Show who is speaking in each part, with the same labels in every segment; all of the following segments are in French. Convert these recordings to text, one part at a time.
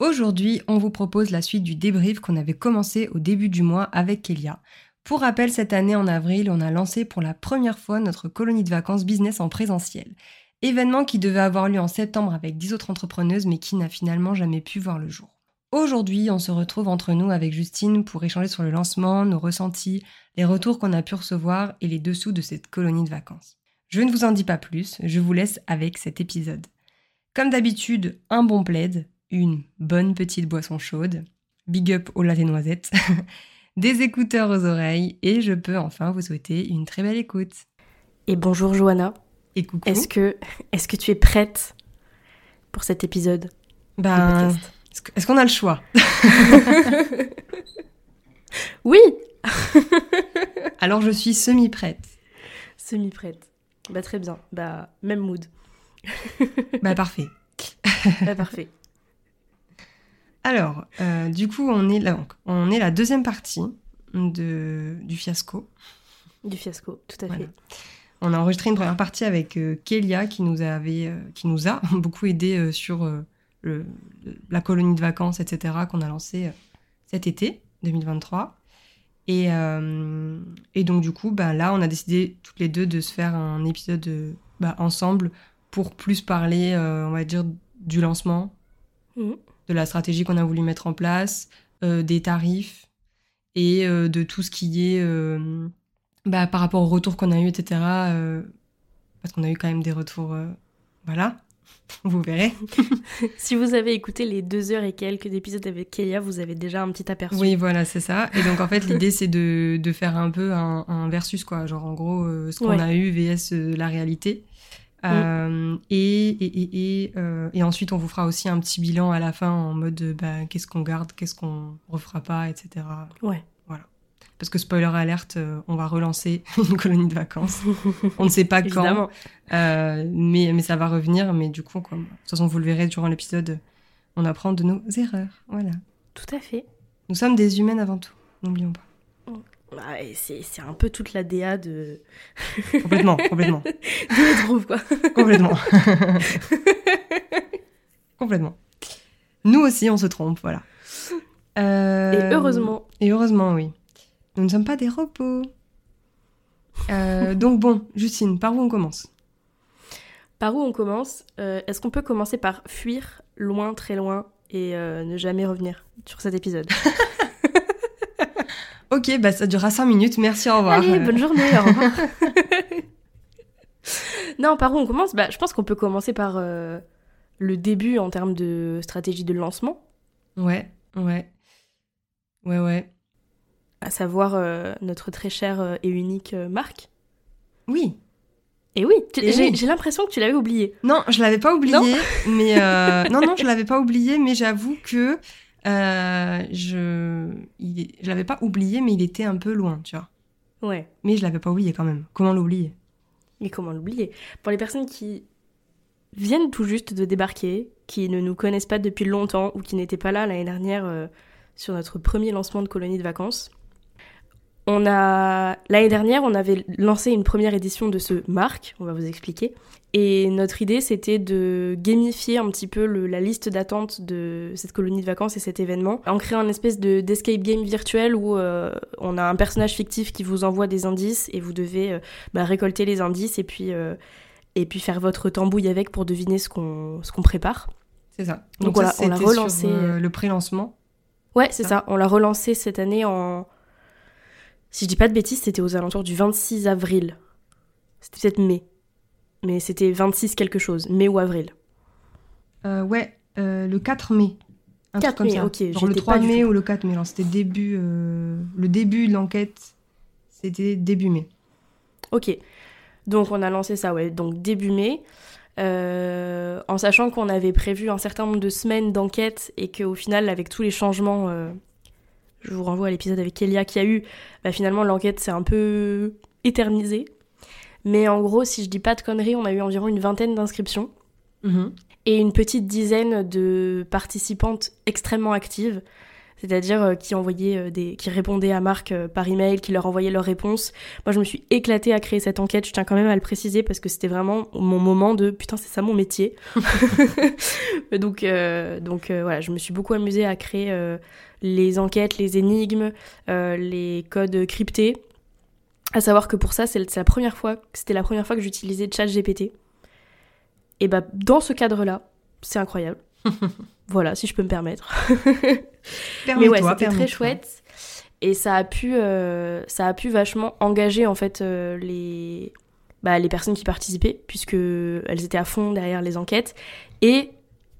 Speaker 1: Aujourd'hui, on vous propose la suite du débrief qu'on avait commencé au début du mois avec Kélia. Pour rappel, cette année en avril, on a lancé pour la première fois notre colonie de vacances business en présentiel. Événement qui devait avoir lieu en septembre avec 10 autres entrepreneuses mais qui n'a finalement jamais pu voir le jour. Aujourd'hui, on se retrouve entre nous avec Justine pour échanger sur le lancement, nos ressentis, les retours qu'on a pu recevoir et les dessous de cette colonie de vacances. Je ne vous en dis pas plus, je vous laisse avec cet épisode. Comme d'habitude, un bon plaid, une bonne petite boisson chaude, big up au latte et noisettes, des écouteurs aux oreilles et je peux enfin vous souhaiter une très belle écoute.
Speaker 2: Et bonjour Johanna,
Speaker 1: Et coucou.
Speaker 2: est-ce que, est que tu es prête pour cet épisode
Speaker 1: Ben, est-ce qu'on a le choix?
Speaker 2: Oui
Speaker 1: Alors je suis semi-prête.
Speaker 2: Semi-prête. Bah très bien, bah même mood.
Speaker 1: Bah parfait.
Speaker 2: Bah parfait.
Speaker 1: Alors, euh, du coup, on est, là, donc, on est la deuxième partie de, du fiasco.
Speaker 2: Du fiasco, tout à
Speaker 1: Voilà.
Speaker 2: fait.
Speaker 1: On a enregistré une première partie avec euh, Kélia qui nous, avait, euh, qui nous a beaucoup aidé sur le- la colonie de vacances, etc., qu'on a lancé euh, cet été 2023. Et, et donc, du coup, bah, là, on a décidé toutes les deux de se faire un épisode bah, ensemble pour plus parler, on va dire, du lancement,
Speaker 2: Mhm.
Speaker 1: De la stratégie qu'on a voulu mettre en place, euh, des tarifs et euh, de tout ce qui est euh, bah, par rapport aux retours qu'on a eu, etc. parce qu'on a eu quand même des retours, voilà, vous verrez.
Speaker 2: Si vous avez écouté les deux heures et quelques d'épisodes avec Kélia, vous avez déjà un petit aperçu.
Speaker 1: Oui, voilà, c'est ça. Et donc en fait, l'idée c'est de, de faire un peu un, un versus, quoi. Genre en gros, ce qu'on
Speaker 2: Ouais.
Speaker 1: a eu vs la réalité. Euh, et, et, et, et, euh, et ensuite, on vous fera aussi un petit bilan à la fin en mode euh, bah, qu'est-ce qu'on garde, qu'est-ce qu'on refera pas, etc.
Speaker 2: Ouais.
Speaker 1: Parce que spoiler alerte, on va relancer une colonie de vacances. On ne sait pas quand, euh, mais, mais ça va revenir. Mais du coup, quoi, de toute façon, vous le verrez durant l'épisode, on apprend de nos erreurs. Voilà.
Speaker 2: Tout à fait.
Speaker 1: Nous sommes des humaines avant tout, n'oublions pas.
Speaker 2: Bah, c'est un peu toute la DA de.
Speaker 1: Complètement, complètement,
Speaker 2: de Let's Groove, quoi.
Speaker 1: complètement. complètement. Nous aussi, on se trompe, voilà. Euh,
Speaker 2: Et heureusement.
Speaker 1: Et heureusement, oui. Nous ne sommes pas des robots. Euh, donc bon, Justine, par où on commence?
Speaker 2: Par où on commence? Euh, Est-ce qu'on peut commencer par fuir loin, très loin et ne jamais revenir sur cet épisode?
Speaker 1: Ok, bah ça durera 5 minutes, merci, au revoir.
Speaker 2: Allez, bonne journée, au revoir. non, par où on commence? Bah, Je pense qu'on peut commencer par euh, le début en termes de stratégie de lancement,
Speaker 1: Ouais, ouais. Ouais, ouais.
Speaker 2: à savoir euh, notre très chère euh, et unique marque.
Speaker 1: Oui.
Speaker 2: Et oui, j'ai
Speaker 1: oui.
Speaker 2: l'impression que tu l'avais oublié.
Speaker 1: Non, je l'avais pas oublié,
Speaker 2: Non
Speaker 1: mais euh, non, non, je l'avais pas oublié, mais j'avoue que euh, je, il je l'avais pas oublié, mais il était un peu loin, tu vois.
Speaker 2: Ouais.
Speaker 1: Mais je l'avais pas oublié quand même. Comment l'oublier?
Speaker 2: Et comment l'oublier? Pour les personnes qui viennent tout juste de débarquer, qui ne nous connaissent pas depuis longtemps ou qui n'étaient pas là l'année dernière euh, sur notre premier lancement de colonie de vacances, on a l'année dernière, on avait lancé une première édition de ce marque, on va vous expliquer. Et notre idée, c'était de gamifier un petit peu le- la liste d'attente de cette colonie de vacances et cet événement, en créant une espèce de d'escape game virtuel où euh, on a un personnage fictif qui vous envoie des indices et vous devez euh, bah, récolter les indices et puis, euh, et puis faire votre tambouille avec pour deviner ce qu'on qu'on prépare.
Speaker 1: C'est ça.
Speaker 2: Donc voilà,
Speaker 1: ça,
Speaker 2: on l'a
Speaker 1: sur,
Speaker 2: relancé,
Speaker 1: le pré-lancement.
Speaker 2: Ouais, c'est
Speaker 1: Ça.
Speaker 2: ça. On l'a relancé cette année en. Si je dis pas de bêtises, c'était aux alentours du 26 avril. C'était peut-être mai. Mais c'était 26 quelque chose, mai ou avril.
Speaker 1: Euh, ouais, euh, le 4 mai. Un
Speaker 2: 4
Speaker 1: truc comme
Speaker 2: mai,
Speaker 1: ça.
Speaker 2: ok,
Speaker 1: Genre le
Speaker 2: j'étais
Speaker 1: 3
Speaker 2: pas du
Speaker 1: mai ou le 4 mai. C'était début. euh, Le début de l'enquête, c'était début mai.
Speaker 2: Ok. Donc on a lancé ça, ouais, donc début mai. En sachant qu'on avait prévu un certain nombre de semaines d'enquête et qu'au final, avec tous les changements, je vous renvoie à l'épisode avec Elia qu'il y a eu, bah, finalement l'enquête s'est un peu éternisée. Mais en gros, si je dis pas de conneries, on a eu environ une vingtaine d'inscriptions
Speaker 1: Mhm.
Speaker 2: et une petite dizaine de participantes extrêmement actives, c'est-à-dire euh, qui envoyaient euh, des, qui répondaient à Marc euh, par email, qui leur envoyaient leurs réponses. Moi, je me suis éclatée à créer cette enquête. Je tiens quand même à le préciser parce que c'était vraiment mon moment de putain, c'est ça mon métier. donc, euh, donc euh, voilà, je me suis beaucoup amusée à créer euh, les enquêtes, les énigmes, les codes cryptés. À savoir que pour ça, c'est c'est la première fois, c'était la première fois que j'utilisais ChatGPT. Et bah dans ce cadre-là, c'est incroyable. voilà, si je peux me permettre. Mais ouais, c'était très chouette. Et ça a pu, euh, ça a pu vachement engager en fait euh, les, bah, les personnes qui participaient, puisque elles étaient à fond derrière les enquêtes et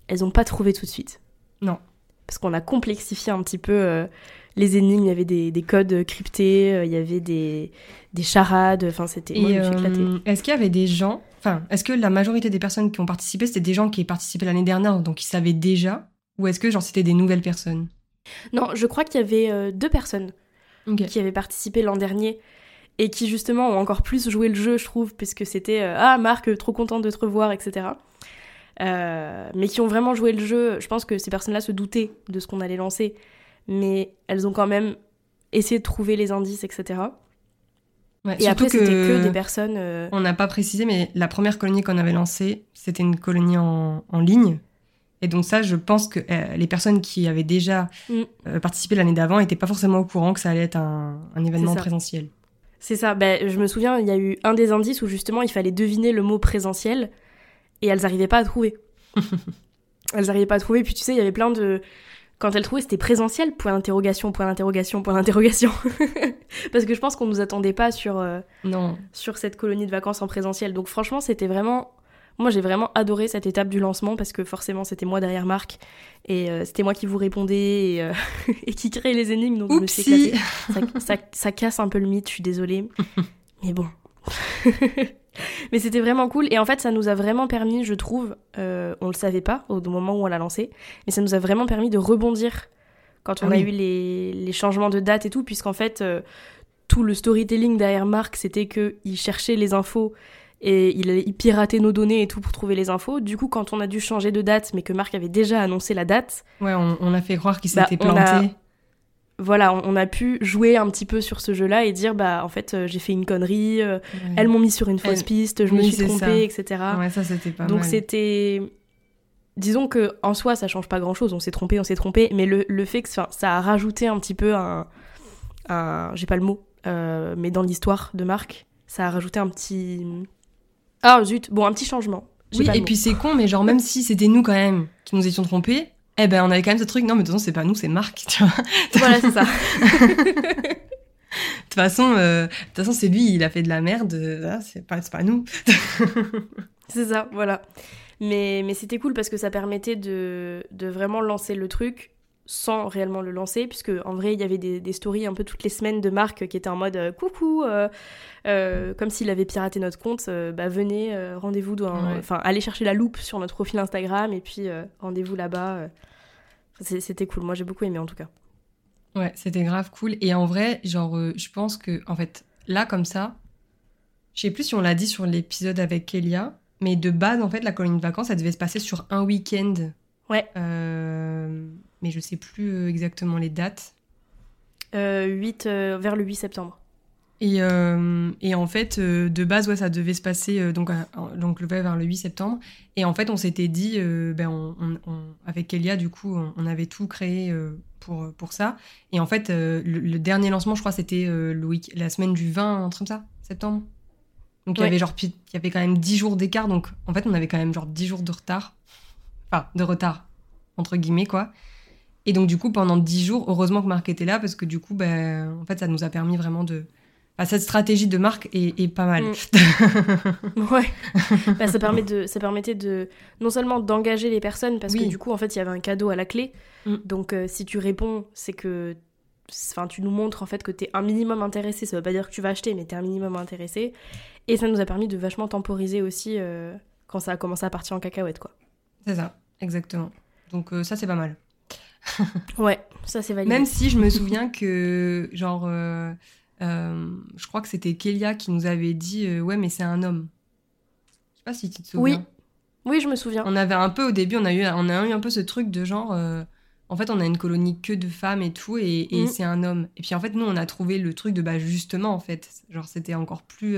Speaker 2: elles n'ont pas trouvé tout de suite.
Speaker 1: Non.
Speaker 2: Parce qu'on a complexifié un petit peu euh, les énigmes. Il y avait des, des codes cryptés, il y avait des, des charades. Enfin, c'était.
Speaker 1: Est-ce qu'il y avait des gens, enfin, est-ce que la majorité des personnes qui ont participé, c'était des gens qui participaient l'année dernière, donc ils savaient déjà, ou est-ce que genre c'était des nouvelles personnes?
Speaker 2: Non, je crois qu'il y avait euh, deux personnes qui avaient participé l'an dernier et qui justement ont encore plus joué le jeu, je trouve, puisque c'était euh, Ah, Marc, trop contente de te revoir, etc. Euh, mais qui ont vraiment joué le jeu. Je pense que ces personnes-là se doutaient de ce qu'on allait lancer, mais elles ont quand même essayé de trouver les indices, etc.
Speaker 1: Ouais,
Speaker 2: Et après, c'était que des personnes.
Speaker 1: On n'a pas précisé, mais la première colonie qu'on avait lancée, c'était une colonie en, en ligne. Et donc ça, je pense que euh, les personnes qui avaient déjà
Speaker 2: Mm.
Speaker 1: euh, participé l'année d'avant n'étaient pas forcément au courant que ça allait être un, un événement présentiel.
Speaker 2: C'est ça. Ben, je me souviens, il y a eu un des indices où justement il fallait deviner le mot présentiel et elles n'arrivaient pas à trouver. elles n'arrivaient pas à trouver. Puis tu sais, il y avait plein de. Quand elles trouvaient, c'était présentiel, point d'interrogation, point d'interrogation, point d'interrogation. Parce que je pense qu'on nous attendait pas sur, euh,
Speaker 1: Non,
Speaker 2: sur cette colonie de vacances en présentiel. Donc franchement, c'était vraiment. Moi, j'ai vraiment adoré cette étape du lancement parce que forcément, c'était moi derrière Marc et euh, c'était moi qui vous répondais et, euh, et qui créait les énigmes. Donc je me suis
Speaker 1: Oupsie
Speaker 2: éclatée ça, ça- ça casse un peu le mythe, je suis désolée. Mais bon. Mais c'était vraiment cool. Et en fait, ça nous a vraiment permis, je trouve, euh, on le savait pas au moment où on l'a lancé, mais ça nous a vraiment permis de rebondir quand on
Speaker 1: Ah
Speaker 2: a eu les, les changements de date et tout, puisqu'en fait, euh, tout le storytelling derrière Marc, c'était qu'il cherchait les infos et il, il piratait nos données et tout pour trouver les infos. Du coup, quand on a dû changer de date, mais que Marc avait déjà annoncé la date,
Speaker 1: Ouais, on, on a fait croire qu'il
Speaker 2: Bah,
Speaker 1: s'était
Speaker 2: a-
Speaker 1: planté.
Speaker 2: voilà, on, on a pu jouer un petit peu sur ce jeu-là et dire, bah, en fait, euh, j'ai fait une connerie, euh,
Speaker 1: Ouais.
Speaker 2: elles m'ont mis sur une fausse
Speaker 1: Elle-
Speaker 2: piste, je me suis trompée,
Speaker 1: ça.
Speaker 2: etc.
Speaker 1: Ouais, ça c'était pas
Speaker 2: Donc c'était. Disons que en soi, ça change pas grand-chose. On s'est trompé, on s'est trompé, mais le, le fait que ça, ça a rajouté un petit peu un. un- J'ai pas le mot, euh, mais dans l'histoire de Marc, ça a rajouté un petit. Ah zut, bon, un petit changement. J'ai
Speaker 1: Oui, et puis c'est con, mais genre même si c'était nous quand même qui nous étions trompés, eh ben on avait quand même ce truc, non mais de toute façon c'est pas nous, c'est Marc, tu vois.
Speaker 2: Voilà, c'est ça.
Speaker 1: De toute façon, euh, toute façon c'est lui, il a fait de la merde, euh, ah, c'est pas, pas nous.
Speaker 2: C'est ça, voilà. Mais, mais c'était cool parce que ça permettait de, de vraiment lancer le truc sans réellement le lancer, puisque en vrai, il y avait des, des stories un peu toutes les semaines de Marc qui étaient en mode euh, coucou, euh, euh, comme s'il avait piraté notre compte, bah venez, rendez-vous,
Speaker 1: Ouais.
Speaker 2: enfin allez chercher la loupe sur notre profil Instagram et puis rendez-vous là-bas. C'était cool, moi j'ai beaucoup aimé en tout cas.
Speaker 1: Ouais, c'était grave cool. Et en vrai, genre, je pense que, en fait, là, comme ça, je sais plus si on l'a dit sur l'épisode avec Kélia, mais de base, en fait, la colonie de vacances, ça devait se passer sur un week-end.
Speaker 2: Ouais.
Speaker 1: Euh, mais je sais plus euh, exactement les dates.
Speaker 2: Euh, 8, euh, vers le 8 septembre.
Speaker 1: Et, euh, et en fait, euh, de base, ouais, ça devait se passer euh, donc, donc le vers le 8 septembre. Et en fait, on s'était dit, euh, ben, on, on- on- avec Kélia, du coup, on, avait tout créé euh, pour, pour ça. Et en fait, euh, le, le dernier lancement, je crois, c'était euh, la semaine du 20, un truc comme ça, septembre. Donc il y avait genre, il y avait quand même 10 jours d'écart. Donc en fait, on avait quand même genre 10 jours de retard. Enfin, de retard, entre guillemets, quoi. Et donc, du coup, pendant 10 jours, heureusement que Marc était là, parce que du coup, ben, en fait, ça nous a permis vraiment de, cette stratégie de marque est, pas mal.
Speaker 2: Mm. ouais. Bah, ça, permet de, ça permettait de non seulement d'engager les personnes, parce que du coup, en fait, il y avait un cadeau à la clé. Mm. Donc, euh, si tu réponds, c'est que enfin, tu nous montres en fait que tu es un minimum intéressé. Ça veut pas dire que tu vas acheter, mais tu es un minimum intéressé. Et ça nous a permis de vachement temporiser aussi euh, quand ça a commencé à partir en cacahuète, quoi.
Speaker 1: C'est ça, exactement. Donc, euh, ça, c'est pas mal.
Speaker 2: ouais, ça, c'est validé.
Speaker 1: Même si je me souviens que, genre euh, je crois que c'était Kélia qui nous avait dit euh, Ouais, mais c'est un homme. Je sais pas si tu te souviens.
Speaker 2: Oui, oui, je me souviens.
Speaker 1: On avait un peu, au début, on a eu, on a eu un peu ce truc de genre. Euh, en fait, on a une colonie que de femmes et tout, et, mm. c'est un homme. Et puis en fait, nous, on a trouvé le truc de bah justement, en fait, genre c'était encore plus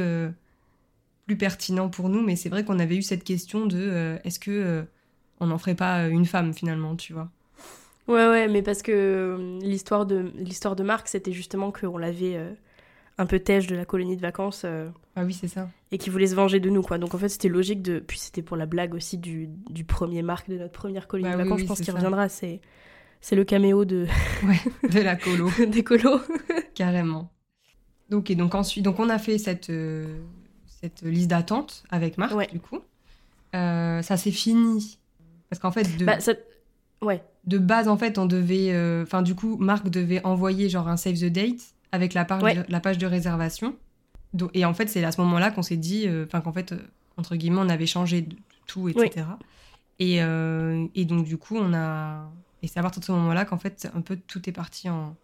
Speaker 1: plus pertinent pour nous. Mais c'est vrai qu'on avait eu cette question de est-ce que on n'en ferait pas une femme finalement, tu vois
Speaker 2: Ouais, ouais, mais parce que l'histoire de l'histoire de Marc, c'était justement qu'on l'avait un peu têche de la colonie de vacances. Euh,
Speaker 1: ah oui, c'est ça.
Speaker 2: Et qui voulait se venger de nous, quoi. Donc en fait, c'était logique de. Puis c'était pour la blague aussi du, du premier marque de notre première colonie bah de vacances. je pense qu'il reviendra. C'est c'est le caméo de.
Speaker 1: Ouais, de la colo.
Speaker 2: Des colos.
Speaker 1: Carrément. Donc, et donc ensuite, donc on a fait cette, euh, cette liste d'attente avec Marc, du coup. Euh, ça s'est fini. Parce qu'en fait, de,
Speaker 2: bah, ouais.
Speaker 1: De base, en fait, on devait. Enfin, du coup, Marc devait envoyer genre un save the date avec la page, de, la page de réservation. et en fait, c'est à ce moment-là qu'on s'est dit, euh, enfin qu'en fait, euh, entre guillemets, on avait changé de tout, etc. Et, euh, et, donc, du coup, on a. Et c'est à partir de ce moment-là qu'en fait, un peu tout est parti en,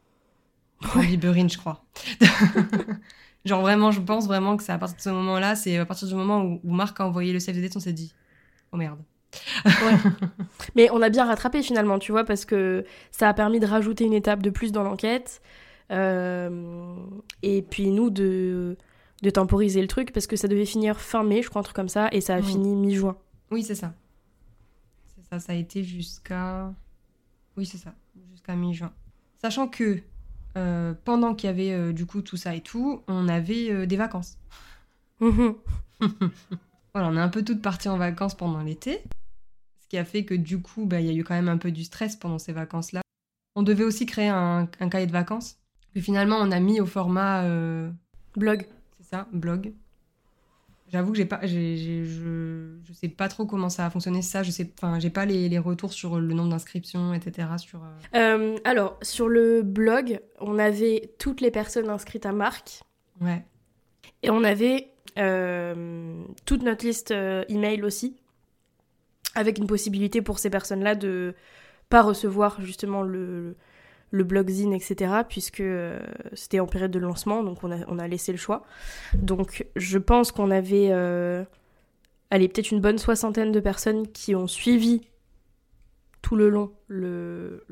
Speaker 1: en je crois. Genre, vraiment, je pense vraiment que c'est à partir de ce moment-là, c'est à partir du moment où, Marc a envoyé le save on s'est dit, oh merde.
Speaker 2: Mais on a bien rattrapé finalement, tu vois, parce que ça a permis de rajouter une étape de plus dans l'enquête. Euh, et puis nous, de, de temporiser le truc, parce que ça devait finir fin mai, je crois, un truc comme ça, et ça a fini mi-juin.
Speaker 1: Oui, c'est ça. C'est ça, ça a été jusqu'à... Oui, c'est ça, jusqu'à mi-juin. Sachant que euh, pendant qu'il y avait euh, du coup tout ça et tout, on avait des vacances. Voilà, on est un peu toutes parties en vacances pendant l'été. Ce qui a fait que du coup, bah, il y a eu quand même un peu du stress pendant ces vacances-là. On devait aussi créer un, un cahier de vacances finalement, on a mis au format euh,
Speaker 2: blog.
Speaker 1: C'est ça, blog. J'avoue que j'ai pas, je, je sais pas trop comment ça a fonctionné ça. Je sais, enfin, j'ai pas les, retours sur le nombre d'inscriptions, etc. Sur. Euh.
Speaker 2: Euh, alors sur le blog, on avait toutes les personnes inscrites à Marc.
Speaker 1: Ouais.
Speaker 2: Et on avait toute notre liste email aussi, avec une possibilité pour ces personnes-là de pas recevoir justement le, le blogzine, etc., puisque euh, c'était en période de lancement, donc on a, laissé le choix. Donc je pense qu'on avait, euh, allez, peut-être une bonne soixantaine de personnes qui ont suivi tout le long le,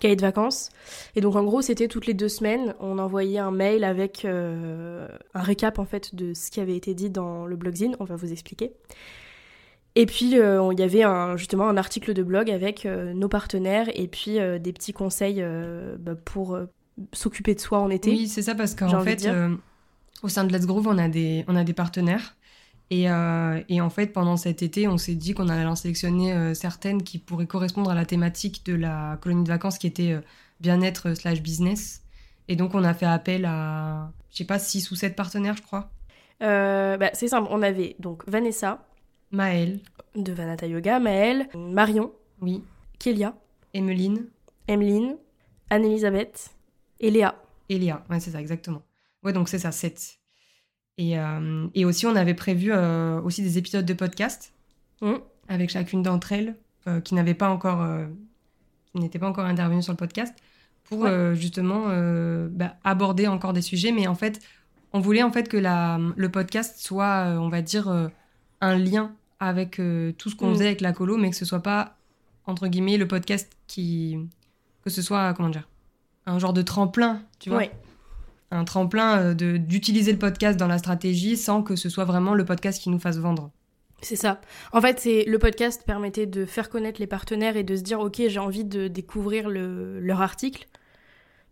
Speaker 2: cahier de vacances. Et donc en gros, c'était toutes les deux semaines, on envoyait un mail avec euh, un récap en fait de ce qui avait été dit dans le blogzine, on va vous expliquer. Et puis, euh, il y avait un, justement un article de blog avec euh, nos partenaires et puis des petits conseils bah, pour s'occuper de soi en été.
Speaker 1: Oui, c'est ça, parce qu'en fait, au sein de Let's Groove, on a des, on a des partenaires. Et, et en fait, pendant cet été, on s'est dit qu'on allait en sélectionner certaines qui pourraient correspondre à la thématique de la colonie de vacances qui était bien-être slash business. Et donc, on a fait appel à, je sais pas, six ou sept partenaires, je crois.
Speaker 2: Bah, c'est simple, on avait donc Vanessa,
Speaker 1: Maëlle.
Speaker 2: De Vanata Yoga, Maëlle, Marion.
Speaker 1: Oui.
Speaker 2: Kélia.
Speaker 1: Emeline.
Speaker 2: Emeline. Anne-Elisabeth. Et Léa.
Speaker 1: Et Léa, ouais, c'est ça, exactement. Ouais, donc c'est ça, 7. Et, euh, et, aussi, on avait prévu euh, aussi des épisodes de podcast
Speaker 2: mmh.
Speaker 1: avec chacune d'entre elles euh, qui n'avaient pas encore, n'étaient pas encore intervenues sur le podcast pour justement bah, aborder encore des sujets. Mais en fait, on voulait en fait que la, le podcast soit, on va dire, un lien avec tout ce qu'on mm. faisait avec la colo, mais que ce soit pas, entre guillemets, le podcast qui. que ce soit, comment dire, un genre de tremplin, tu vois Un tremplin euh, d'utiliser le podcast dans la stratégie sans que ce soit vraiment le podcast qui nous fasse vendre.
Speaker 2: C'est ça. En fait, c'est le podcast permettait de faire connaître les partenaires et de se dire ok, j'ai envie de découvrir le, leur article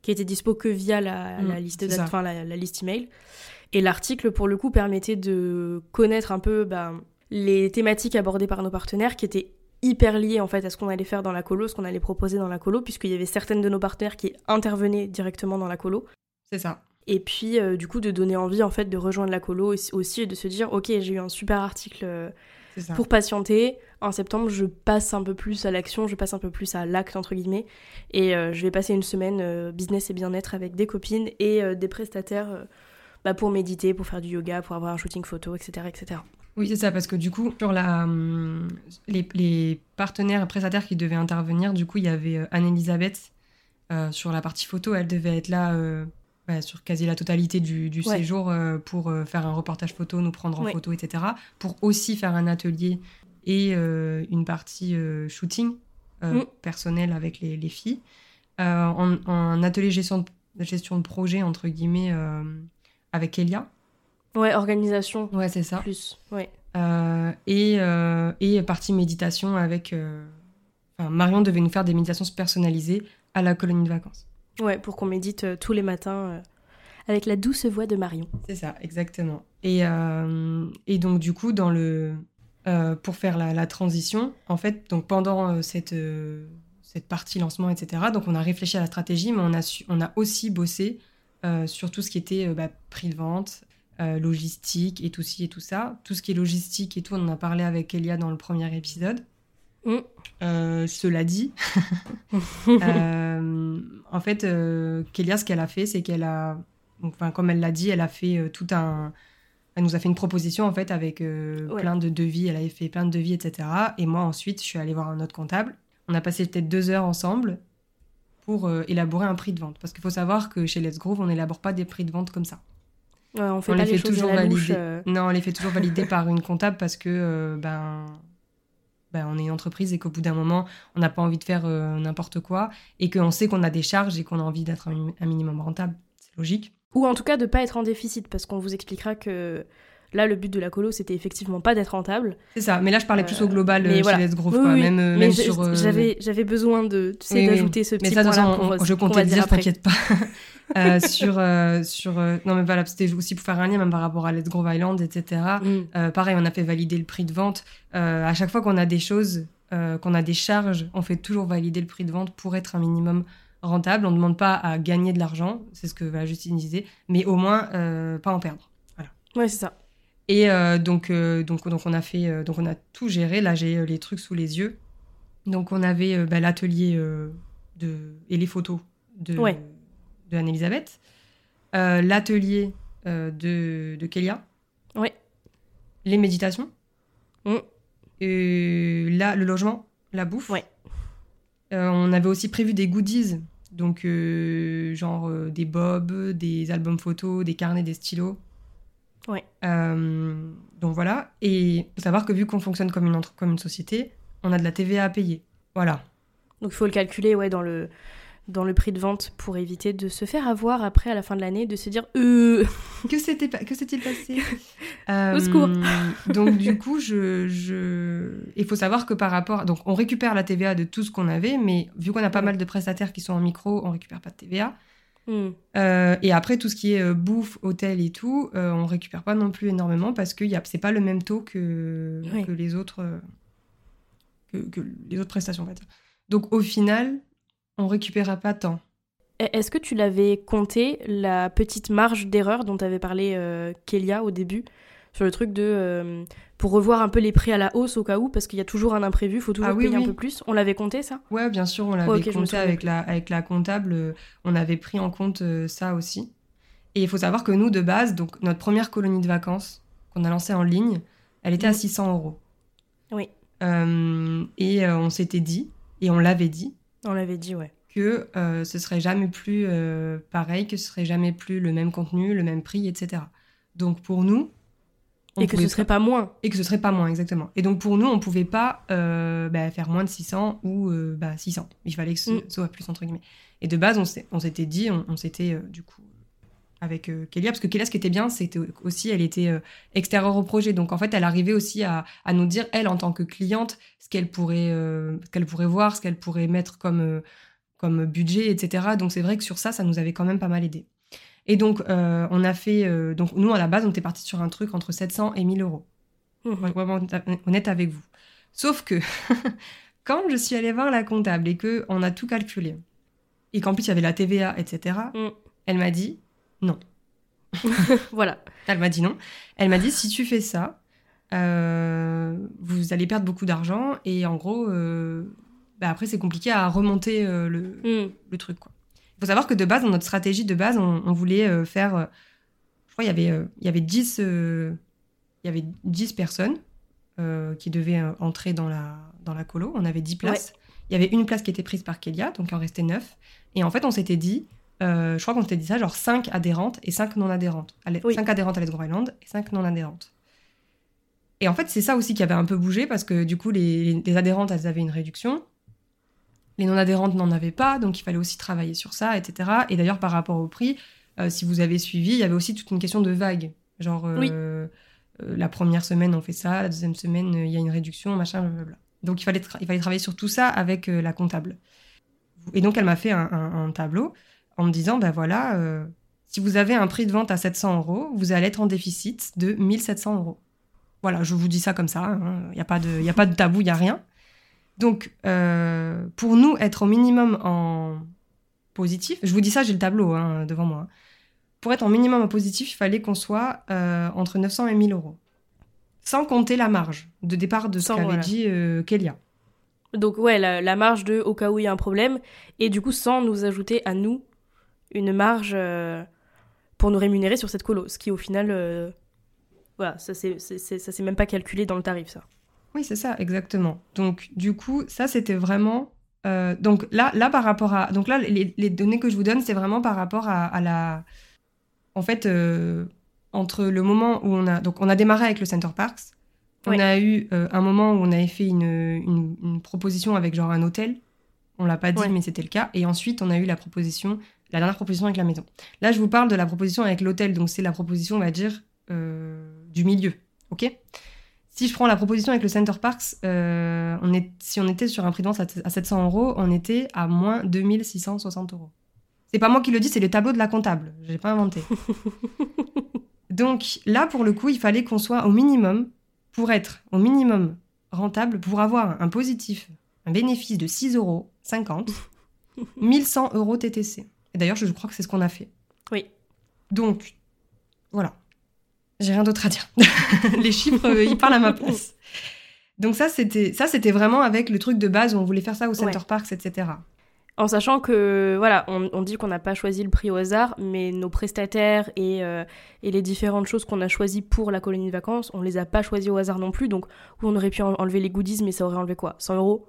Speaker 2: qui était dispo que via la, mm, liste enfin, la, la, liste email. Et l'article, pour le coup, permettait de connaître un peu bah, les thématiques abordées par nos partenaires qui étaient hyper liées en fait à ce qu'on allait faire dans la colo, ce qu'on allait proposer dans la colo, puisqu'il y avait certaines de nos partenaires qui intervenaient directement dans la colo.
Speaker 1: C'est ça.
Speaker 2: Et puis, euh, du coup, de donner envie, en fait, de rejoindre la colo aussi et de se dire, ok, j'ai eu un super article euh, pour patienter. En septembre, je passe un peu plus à l'action, je passe un peu plus à l'acte, entre guillemets. Et euh, je vais passer une semaine business et bien-être avec des copines et des prestataires bah, pour méditer, pour faire du yoga, pour avoir un shooting photo, etc. etc.
Speaker 1: Oui, c'est ça, parce que du coup, sur la, les, les partenaires prestataires qui devaient intervenir, du coup, il y avait Anne-Elisabeth sur la partie photo, elle devait être là sur quasi la totalité du, séjour euh, pour euh, faire un reportage photo, nous prendre en photo, etc. Pour aussi faire un atelier et euh, une partie shooting mm. personnel avec les, filles. En, atelier gestion de, gestion de projet, entre guillemets, avec Elia.
Speaker 2: Ouais, organisation.
Speaker 1: Ouais, c'est ça.
Speaker 2: Plus, ouais.
Speaker 1: et, et partie méditation avec... Marion devait nous faire des méditations personnalisées à la colonie de vacances.
Speaker 2: Ouais, pour qu'on médite euh, tous les matins euh, avec la douce voix de Marion.
Speaker 1: C'est ça, exactement. Et, euh, et, donc, du coup, dans le, pour faire la, transition, en fait, donc pendant cette, cette partie lancement, etc., donc on a réfléchi à la stratégie, mais on a, on a aussi bossé sur tout ce qui était bah, prix de vente, logistique et tout ci et tout ça. Tout ce qui est logistique et tout, on en a parlé avec Elia dans le premier épisode. Mm. Euh, cela dit, euh, en fait, euh, Kélia, ce qu'elle a fait, c'est qu'elle a, enfin, comme elle l'a dit, elle a fait tout un, elle nous a fait une proposition en fait avec plein de devis. Elle avait fait plein de devis, etc. Et moi ensuite, je suis allée voir un autre comptable. On a passé peut-être deux heures ensemble pour élaborer un prix de vente. Parce qu'il faut savoir que chez Let's Groove, on n'élabore pas des prix de vente comme ça.
Speaker 2: on fait les, fait toujours valider.
Speaker 1: Non, on les fait toujours valider par une comptable parce que ben ben, on est une entreprise et qu'au bout d'un moment, on n'a pas envie de faire euh, n'importe quoi et qu'on sait qu'on a des charges et qu'on a envie d'être un, minimum rentable. C'est logique.
Speaker 2: Ou en tout cas de ne pas être en déficit parce qu'on vous expliquera que là, le but de la colo, c'était effectivement pas d'être rentable.
Speaker 1: C'est ça, mais là, je parlais plus au global euh, chez voilà. Même,
Speaker 2: même sur. Euh, j'avais besoin de, tu sais, d'ajouter ce petit point
Speaker 1: là je comptais dire, t'inquiète pas. Euh, sur euh, sur euh, non mais voilà c'était aussi pour faire un lien même par rapport à Let's Grow Island etc mm. pareil on a fait valider le prix de vente à chaque fois qu'on a des choses qu'on a des charges on fait toujours valider le prix de vente pour être un minimum rentable on ne demande pas à gagner de l'argent c'est ce que va Justine disait mais au moins pas en perdre voilà
Speaker 2: ouais c'est ça
Speaker 1: et donc donc donc on a fait donc on a tout géré là j'ai les trucs sous les yeux donc on avait bah, l'atelier de et les photos de
Speaker 2: ouais
Speaker 1: de Anne-Elisabeth, euh, l'atelier euh, de, de Kélia,
Speaker 2: oui.
Speaker 1: les méditations, et là, le logement, la bouffe.
Speaker 2: Ouais.
Speaker 1: Euh, on avait aussi prévu des goodies, donc genre des bobs, des albums photos, des carnets, des stylos.
Speaker 2: Ouais.
Speaker 1: donc voilà. Et il faut savoir que vu qu'on fonctionne comme une, entre comme une société, on a de la TVA à payer. Voilà.
Speaker 2: Donc il faut le calculer ouais, dans le dans le prix de vente pour éviter de se faire avoir après à la fin de l'année, de se dire euh...
Speaker 1: que c'était que s'est-il passé?
Speaker 2: Au secours.
Speaker 1: Euh, donc du coup, je, je... il faut savoir que par rapport, donc on récupère la TVA de tout ce qu'on avait, mais vu qu'on a pas mal de prestataires qui sont en micro, on récupère pas de TVA. Hmm. Euh, et après tout ce qui est euh, bouffe, hôtel et tout, on récupère pas non plus énormément parce que c'est pas le même taux que, que les autres que, que les autres prestations, on va dire. Donc au final, on récupéra pas tant.
Speaker 2: Est-ce que tu l'avais compté, la petite marge d'erreur dont avait parlé euh, Kélia au début sur le truc de euh, pour revoir un peu les prix à la hausse au cas où parce qu'il y a toujours un imprévu, il faut toujours ah payer un peu plus. On l'avait compté ça?
Speaker 1: Ouais, bien sûr, on l'avait compté avec la avec la comptable, euh, on avait pris en compte ça aussi. Et il faut savoir que nous de base, donc notre première colonie de vacances qu'on a lancée en ligne, elle était à 600 mhm. euros.
Speaker 2: Oui.
Speaker 1: et on s'était dit et on l'avait dit
Speaker 2: on l'avait dit, ouais.
Speaker 1: Que euh, ce serait jamais plus euh, pareil, que ce serait jamais plus le même contenu, le même prix, etc. Donc pour nous.
Speaker 2: Et que ce serait pas moins.
Speaker 1: Et que ce serait pas moins, exactement. Et donc pour nous, on pouvait pas euh, bah, faire moins de 600 ou bah, 600. Il fallait que ce mm. soit plus, entre guillemets. Et de base, on s'était dit, on, s'était du coup avec euh, Kélia, parce que Kélia, ce qui était bien, c'était aussi, elle était euh, extérieure au projet. Donc, en fait, elle arrivait aussi à, nous dire, elle, en tant que cliente, ce qu'elle pourrait, euh, qu'elle pourrait voir, ce qu'elle pourrait mettre comme, comme budget, etc. Donc, c'est vrai que sur ça, ça nous avait quand même pas mal aidé. Et donc, on a fait. donc, nous, à la base, on était parti sur un truc entre 700 et 1000 euros. Mmh. Vraiment honnête avec vous. Sauf que, quand je suis allée voir la comptable et qu'on a tout calculé, et qu'en plus, il y avait la TVA, etc., mmh. elle m'a dit non.
Speaker 2: voilà.
Speaker 1: Elle m'a dit non. Elle m'a dit si tu fais ça, euh, vous allez perdre beaucoup d'argent et en gros, euh, bah, après c'est compliqué à remonter euh, le,
Speaker 2: Mm.
Speaker 1: le truc. quoi. Il faut savoir que de base, dans notre stratégie de base, on, on voulait euh, faire, euh, je crois il y avait, euh, il y avait 10, euh, il y avait 10 personnes euh, qui devaient euh, entrer dans la, dans la colo. On avait 10 places. Il y avait une place qui était prise par Kélia, donc il en restait 9. Et en fait, on s'était dit, euh, je crois qu'on s'était dit ça, genre 5 adhérentes et 5 non adhérentes.
Speaker 2: Oui.
Speaker 1: 5 adhérentes à Let's Go Island et 5 non adhérentes. Et en fait, c'est ça aussi qui avait un peu bougé parce que du coup, les, les adhérentes, elles avaient une réduction. Les non-adhérentes n'en avaient pas, donc il fallait aussi travailler sur ça, etc. Et d'ailleurs, par rapport au prix, euh, si vous avez suivi, il y avait aussi toute une question de vague. Genre, euh,
Speaker 2: Oui.
Speaker 1: euh, la première semaine, on fait ça, la deuxième semaine, il y a une réduction, machin, blablabla. Donc il fallait, il fallait travailler sur tout ça avec la comptable. Et donc, elle m'a fait un, un- un tableau en me disant, ben voilà, si vous avez un prix de vente à 700 euros, vous allez être en déficit de 1700 euros. Voilà, je vous dis ça comme ça, hein. il n'y a, pas de- il y a pas de tabou, il n'y a rien. Donc, euh, pour nous, être au minimum en positif, je vous dis ça, j'ai le tableau hein, devant moi. hein. Pour être en minimum en positif, il fallait qu'on soit euh, entre 900 et 1000 euros. Sans compter la marge de départ de ce qu'avait
Speaker 2: voilà.
Speaker 1: dit euh, Kélia.
Speaker 2: Donc ouais, la, la marge de au cas où il y a un problème, et du coup sans nous ajouter à nous une marge pour nous rémunérer sur cette colo, ce qui au final, voilà, ça c'est même pas calculé dans le tarif ça.
Speaker 1: Oui, c'est ça, exactement. Donc, du coup, ça, c'était vraiment. euh, donc là, là, par rapport à. Donc là, les, les données que je vous donne, c'est vraiment par rapport à, à la. En fait, euh, entre le moment où on a. Donc, on a démarré avec le Center Parks. On a eu euh, un moment où on avait fait une, une- une proposition avec genre un hôtel. On l'a pas dit,
Speaker 2: Ouais.
Speaker 1: mais c'était le cas. Et ensuite, on a eu la proposition, la dernière proposition avec la maison. Là, je vous parle de la proposition avec l'hôtel. Donc, c'est la proposition, on va dire, du milieu. OK? Si je prends la proposition avec le Center Parks, euh, on est, si on était sur un prix de vente à, à 700 euros, on était à moins 2660 euros. C'est pas moi qui le dis, c'est le tableau de la comptable. Je l'ai pas inventé. Donc là, pour le coup, il fallait qu'on soit au minimum, pour être au minimum rentable, pour avoir un positif, un bénéfice de 6,50 euros, 1100 euros TTC. Et d'ailleurs, je crois que c'est ce qu'on a fait.
Speaker 2: Oui.
Speaker 1: Donc, voilà. J'ai rien d'autre à dire. Les chiffres, euh, ils parlent à ma place. Donc ça, c'était ça, c'était vraiment avec le truc de base où on voulait faire ça au Center
Speaker 2: Ouais.
Speaker 1: Parks, etc.
Speaker 2: En sachant que, voilà, on, on dit qu'on n'a pas choisi le prix au hasard, mais nos prestataires et, euh, et les différentes choses qu'on a choisies pour la colonie de vacances, on les a pas choisis au hasard non plus. Donc, où on aurait pu en- enlever les goodies, mais ça aurait enlevé quoi? 100 euros?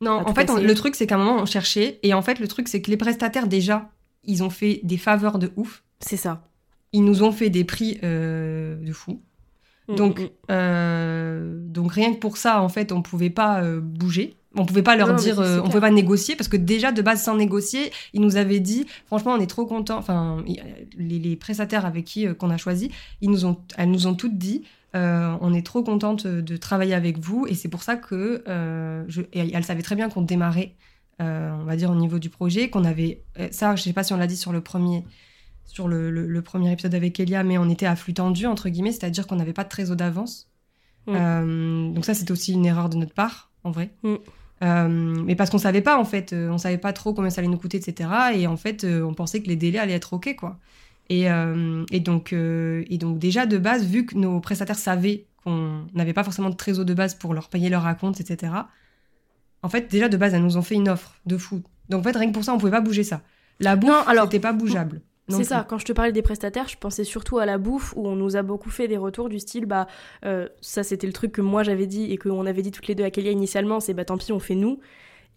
Speaker 1: Non, en fait, on- le truc, c'est qu'à un moment, on cherchait. Et en fait, le truc, c'est que les prestataires, déjà, ils ont fait des faveurs de ouf.
Speaker 2: C'est ça.
Speaker 1: Ils nous ont fait des prix euh, de fou.
Speaker 2: Mm,
Speaker 1: Donc,
Speaker 2: mm, mm.
Speaker 1: euh, donc rien que pour ça, en fait, on pouvait pas euh, bouger. On pouvait pas leur
Speaker 2: Non,
Speaker 1: dire, euh, on pouvait pas négocier parce que déjà de base sans négocier, ils nous avaient dit, franchement, on est trop contents. Enfin, les, les prestataires avec qui qu'on a choisi, ils nous ont, elles nous ont toutes dit, on est trop contente de travailler avec vous et c'est pour ça que je, et elles savaient très bien qu'on démarrait, on va dire au niveau du projet, qu'on avait ça, je sais pas si on l'a dit sur le premier. Sur le, le- le premier épisode avec Elia, mais on était à flux tendu, entre guillemets, c'est-à-dire qu'on n'avait pas de trésor d'avance.
Speaker 2: Mm.
Speaker 1: Euh, donc ça, c'était aussi une erreur de notre part, en vrai.
Speaker 2: Mm.
Speaker 1: Euh, mais parce qu'on savait pas, en fait, euh, on savait pas trop combien ça allait nous coûter, etc. Et en fait, on pensait que les délais allaient être OK, quoi. Et, euh, et, donc, et donc, déjà, de base, vu que nos prestataires savaient qu'on n'avait pas forcément de trésor de base pour leur payer leur raconte, etc., en fait, déjà, de base, elles nous ont fait une offre de fou. Donc, en fait, rien que pour ça, on pouvait pas bouger ça. La bouffe, c'était pas bougeable.
Speaker 2: C'est ça, quand je te parlais des prestataires, je pensais surtout à la bouffe où on nous a beaucoup fait des retours du style bah euh, ça c'était le truc que moi j'avais dit et qu'on avait dit toutes les deux à Kélia initialement, c'est bah tant pis on fait nous.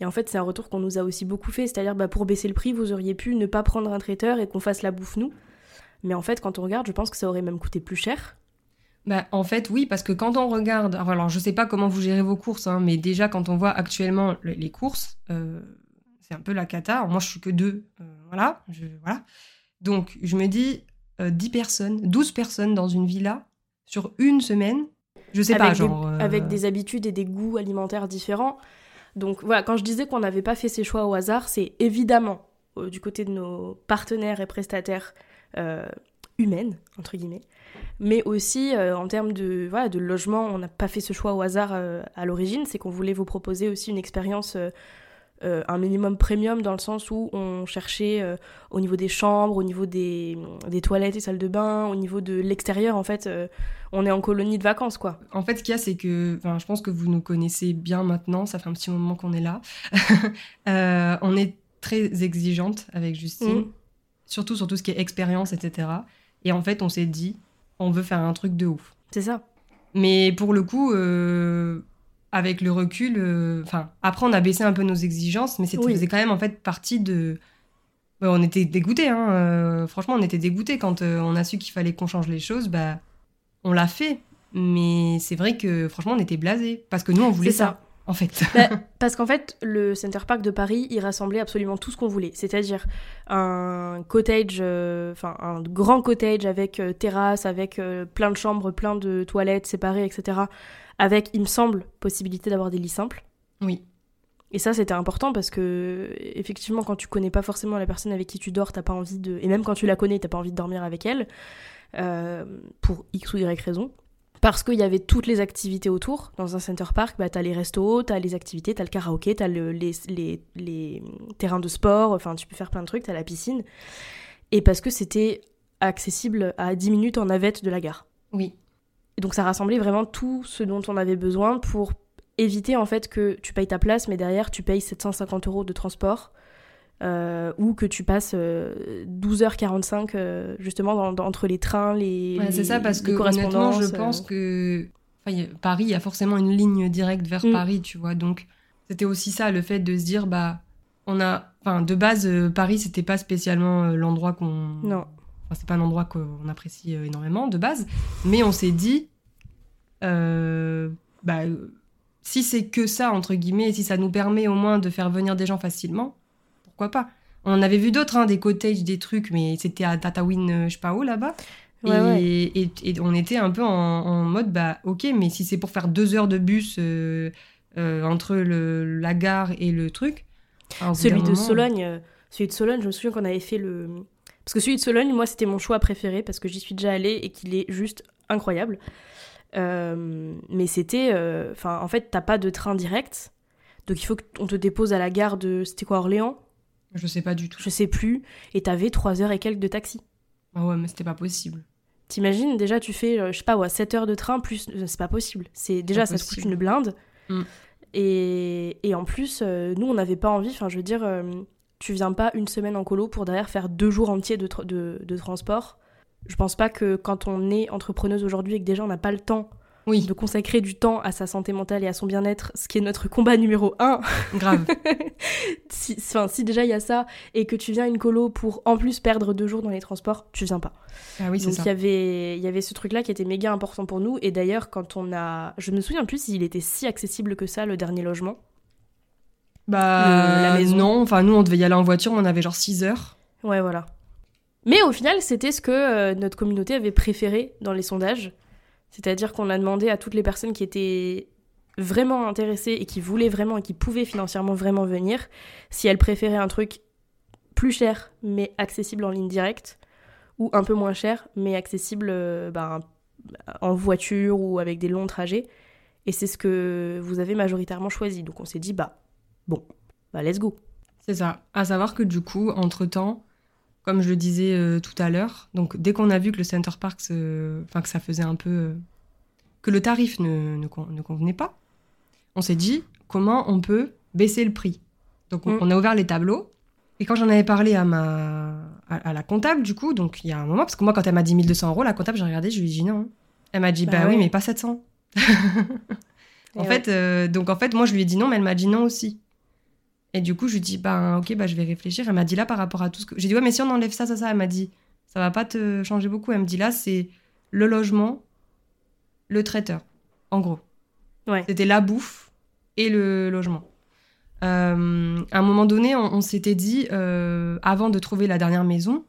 Speaker 2: Et en fait c'est un retour qu'on nous a aussi beaucoup fait, c'est-à-dire bah pour baisser le prix vous auriez pu ne pas prendre un traiteur et qu'on fasse la bouffe nous. Mais en fait quand on regarde je pense que ça aurait même coûté plus cher.
Speaker 1: Bah, en fait, oui, parce que quand on regarde, alors je sais pas comment vous gérez vos courses, hein, mais déjà quand on voit actuellement le- les courses, euh, c'est un peu la cata. Alors, moi, je suis que deux, euh, voilà, je- voilà. Donc, je me dis, euh, 10 personnes, 12 personnes dans une villa sur une semaine, je sais pas,
Speaker 2: avec, des,
Speaker 1: genre. euh,
Speaker 2: avec des habitudes et des goûts alimentaires différents. Donc voilà, quand je disais qu'on n'avait pas fait ces choix au hasard, c'est évidemment euh, du côté de nos partenaires et prestataires euh, humaines, entre guillemets, mais aussi en termes de, voilà, de logement, on n'a pas fait ce choix au hasard à l'origine, c'est qu'on voulait vous proposer aussi une expérience euh, un minimum premium dans le sens où on cherchait euh, au niveau des chambres, au niveau des, des, toilettes et salles de bain, au niveau de l'extérieur, en fait, euh, on est en colonie de vacances, quoi.
Speaker 1: En fait, ce qu'il y a, c'est que, je pense que vous nous connaissez bien maintenant, ça fait un petit moment qu'on est là. on est très exigeante avec Justine, mm. surtout sur tout ce qui est expérience, etc. Et en fait, on s'est dit, on veut faire un truc de ouf.
Speaker 2: C'est ça.
Speaker 1: Mais pour le coup, avec le recul, euh, enfin, après, on a baissé un peu nos exigences, mais c'était faisait quand même en fait partie de. on était dégoûtés, hein, euh, franchement, on était dégoûtés quand euh, on a su qu'il fallait qu'on change les choses. Bah, on l'a fait, mais c'est vrai que franchement, on était blasés parce que nous, on voulait ça. En fait.
Speaker 2: Bah, parce qu'en fait, le Center Park de Paris, il rassemblait absolument tout ce qu'on voulait. C'est-à-dire un cottage, enfin un grand cottage avec terrasse, avec plein de chambres, plein de toilettes séparées, etc avec, il me semble, possibilité d'avoir des lits simples.
Speaker 1: Oui.
Speaker 2: Et ça, c'était important parce que, effectivement, quand tu connais pas forcément la personne avec qui tu dors, t'as pas envie de. Et même quand tu la connais, t'as pas envie de dormir avec elle, euh, pour X ou Y raison. Parce qu'il y avait toutes les activités autour. Dans un center park, bah, t'as les restos, t'as les activités, t'as le karaoké, t'as le, les, les, les, terrains de sport, enfin, tu peux faire plein de trucs, t'as la piscine. Et parce que c'était accessible à 10 minutes en navette de la gare.
Speaker 1: Oui.
Speaker 2: Et donc ça rassemblait vraiment tout ce dont on avait besoin pour éviter en fait que tu payes ta place, mais derrière tu payes 750 euros de transport. Euh, ou que tu passes 12h45 euh, euh, justement entre les trains, les.
Speaker 1: c'est ça, parce que honnêtement, je pense que Paris, il y a forcément une ligne directe vers mm. Paris, tu vois. Donc, c'était aussi ça, le fait de se dire, bah, on a. Enfin, de base, Paris, c'était pas spécialement l'endroit qu'on.
Speaker 2: Non
Speaker 1: c'est pas un endroit qu'on apprécie euh, énormément de base, mais on s'est dit, euh, bah, si c'est que ça, entre guillemets, si ça nous permet au moins de faire venir des gens facilement, pourquoi pas? On en avait vu d'autres, hein, des cottages, des trucs, mais c'était à Tatawin, euh, je sais pas où, là-bas. et, on était un peu en, mode, bah ok, mais si c'est pour faire deux heures de bus entre le, la gare et le truc.
Speaker 2: Celui de Sologne, celui de Sologne, je me souviens qu'on avait fait le, parce que celui de Sologne, moi, c'était mon choix préféré parce que j'y suis déjà allée et qu'il est juste incroyable. Euh, mais c'était. Euh, enfin, en fait, t'as pas de train direct. Donc il faut qu'on te dépose à la gare de. C'était quoi, Orléans?
Speaker 1: Je sais pas du tout.
Speaker 2: Je sais plus. Et t'avais 3 heures et quelques de taxi.
Speaker 1: Ah ouais, mais c'était pas possible.
Speaker 2: T'imagines, déjà, tu fais, euh, je sais pas, ouais, 7 heures de train, plus. C'est pas possible. C'est Déjà, ça te coûte une blinde. Mm. Et, et, en plus, nous, on n'avait pas envie. Enfin, je veux dire tu viens pas une semaine en colo pour derrière faire deux jours entiers de, de, transport. Je pense pas que quand on est entrepreneuse aujourd'hui et que déjà on n'a pas le temps
Speaker 1: oui.
Speaker 2: de consacrer du temps à sa santé mentale et à son bien-être, ce qui est notre combat numéro un.
Speaker 1: Grave.
Speaker 2: si, si déjà il y a ça et que tu viens une colo pour en plus perdre deux jours dans les transports, tu viens pas.
Speaker 1: Ah oui,
Speaker 2: Donc il y avait, y avait ce truc-là qui était méga important pour nous. Et d'ailleurs, quand on a. Je me souviens plus s'il était si accessible que ça, le dernier logement.
Speaker 1: Bah, la maison. non, enfin, nous, on devait y aller en voiture, on avait genre 6 heures.
Speaker 2: Ouais, voilà. Mais au final, c'était ce que euh, notre communauté avait préféré dans les sondages. C'est-à-dire qu'on a demandé à toutes les personnes qui étaient vraiment intéressées et qui voulaient vraiment et qui pouvaient financièrement vraiment venir, si elles préféraient un truc plus cher mais accessible en ligne directe, ou un peu moins cher mais accessible euh, ben, en voiture ou avec des longs trajets. Et c'est ce que vous avez majoritairement choisi. Donc on s'est dit, bah, Bon, bah let's go.
Speaker 1: C'est ça. À savoir que du coup, entre-temps, comme je le disais euh, tout à l'heure, donc dès qu'on a vu que le Center Park, enfin que ça faisait un peu... Euh, que le tarif ne, ne, convenait pas, on s'est dit comment on peut baisser le prix? Donc on, mm. a ouvert les tableaux. Et quand j'en avais parlé à ma à, la comptable, du coup, donc il y a un moment, parce que moi, quand elle m'a dit 1200 euros, la comptable, j'ai regardé, je lui ai dit non. Elle m'a dit, bah, bah oui, mais pas 700. en fait, euh, donc en fait, moi, je lui ai dit non, mais elle m'a dit non aussi. Et du coup, je lui dis, bah, ok, bah, je vais réfléchir. Elle m'a dit là, par rapport à tout ce que. J'ai dit, ouais, mais si on enlève ça, ça, ça, elle m'a dit, ça va pas te changer beaucoup. Elle me dit là, c'est le logement, le traiteur, en gros.
Speaker 2: Ouais.
Speaker 1: C'était la bouffe et le logement. Euh, à un moment donné, on, s'était dit, euh, avant de trouver la dernière maison,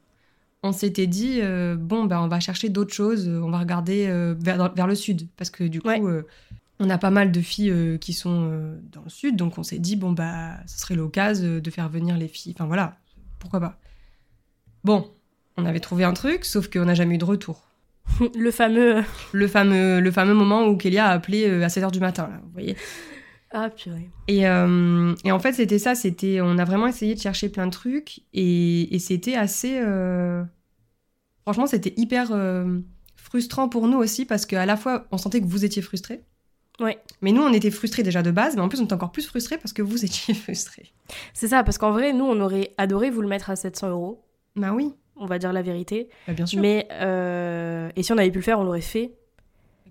Speaker 1: on s'était dit, euh, bon, ben, on va chercher d'autres choses, on va regarder vers, vers, le sud. Parce que du coup, on a pas mal de filles euh, qui sont euh, dans le sud, donc on s'est dit, bon, bah, ce serait l'occasion de faire venir les filles. Enfin voilà, pourquoi pas. Bon, on avait trouvé un truc, sauf qu'on n'a jamais eu de retour.
Speaker 2: le fameux.
Speaker 1: Le fameux, le fameux moment où Kélia a appelé euh, à 7h du matin, là, vous voyez.
Speaker 2: Ah, purée.
Speaker 1: Et, euh, et en fait, c'était ça. C'était, on a vraiment essayé de chercher plein de trucs et, et c'était assez. euh, Franchement, c'était hyper euh, frustrant pour nous aussi parce qu'à la fois, on sentait que vous étiez frustrés.
Speaker 2: Ouais.
Speaker 1: Mais nous, on était frustrés déjà de base, mais en plus, on était encore plus frustrés parce que vous étiez frustrés.
Speaker 2: C'est ça, parce qu'en vrai, nous, on aurait adoré vous le mettre à 700 euros.
Speaker 1: Bah oui,
Speaker 2: On va dire la vérité.
Speaker 1: bah bien sûr.
Speaker 2: Mais, euh, et si on avait pu le faire, on l'aurait fait.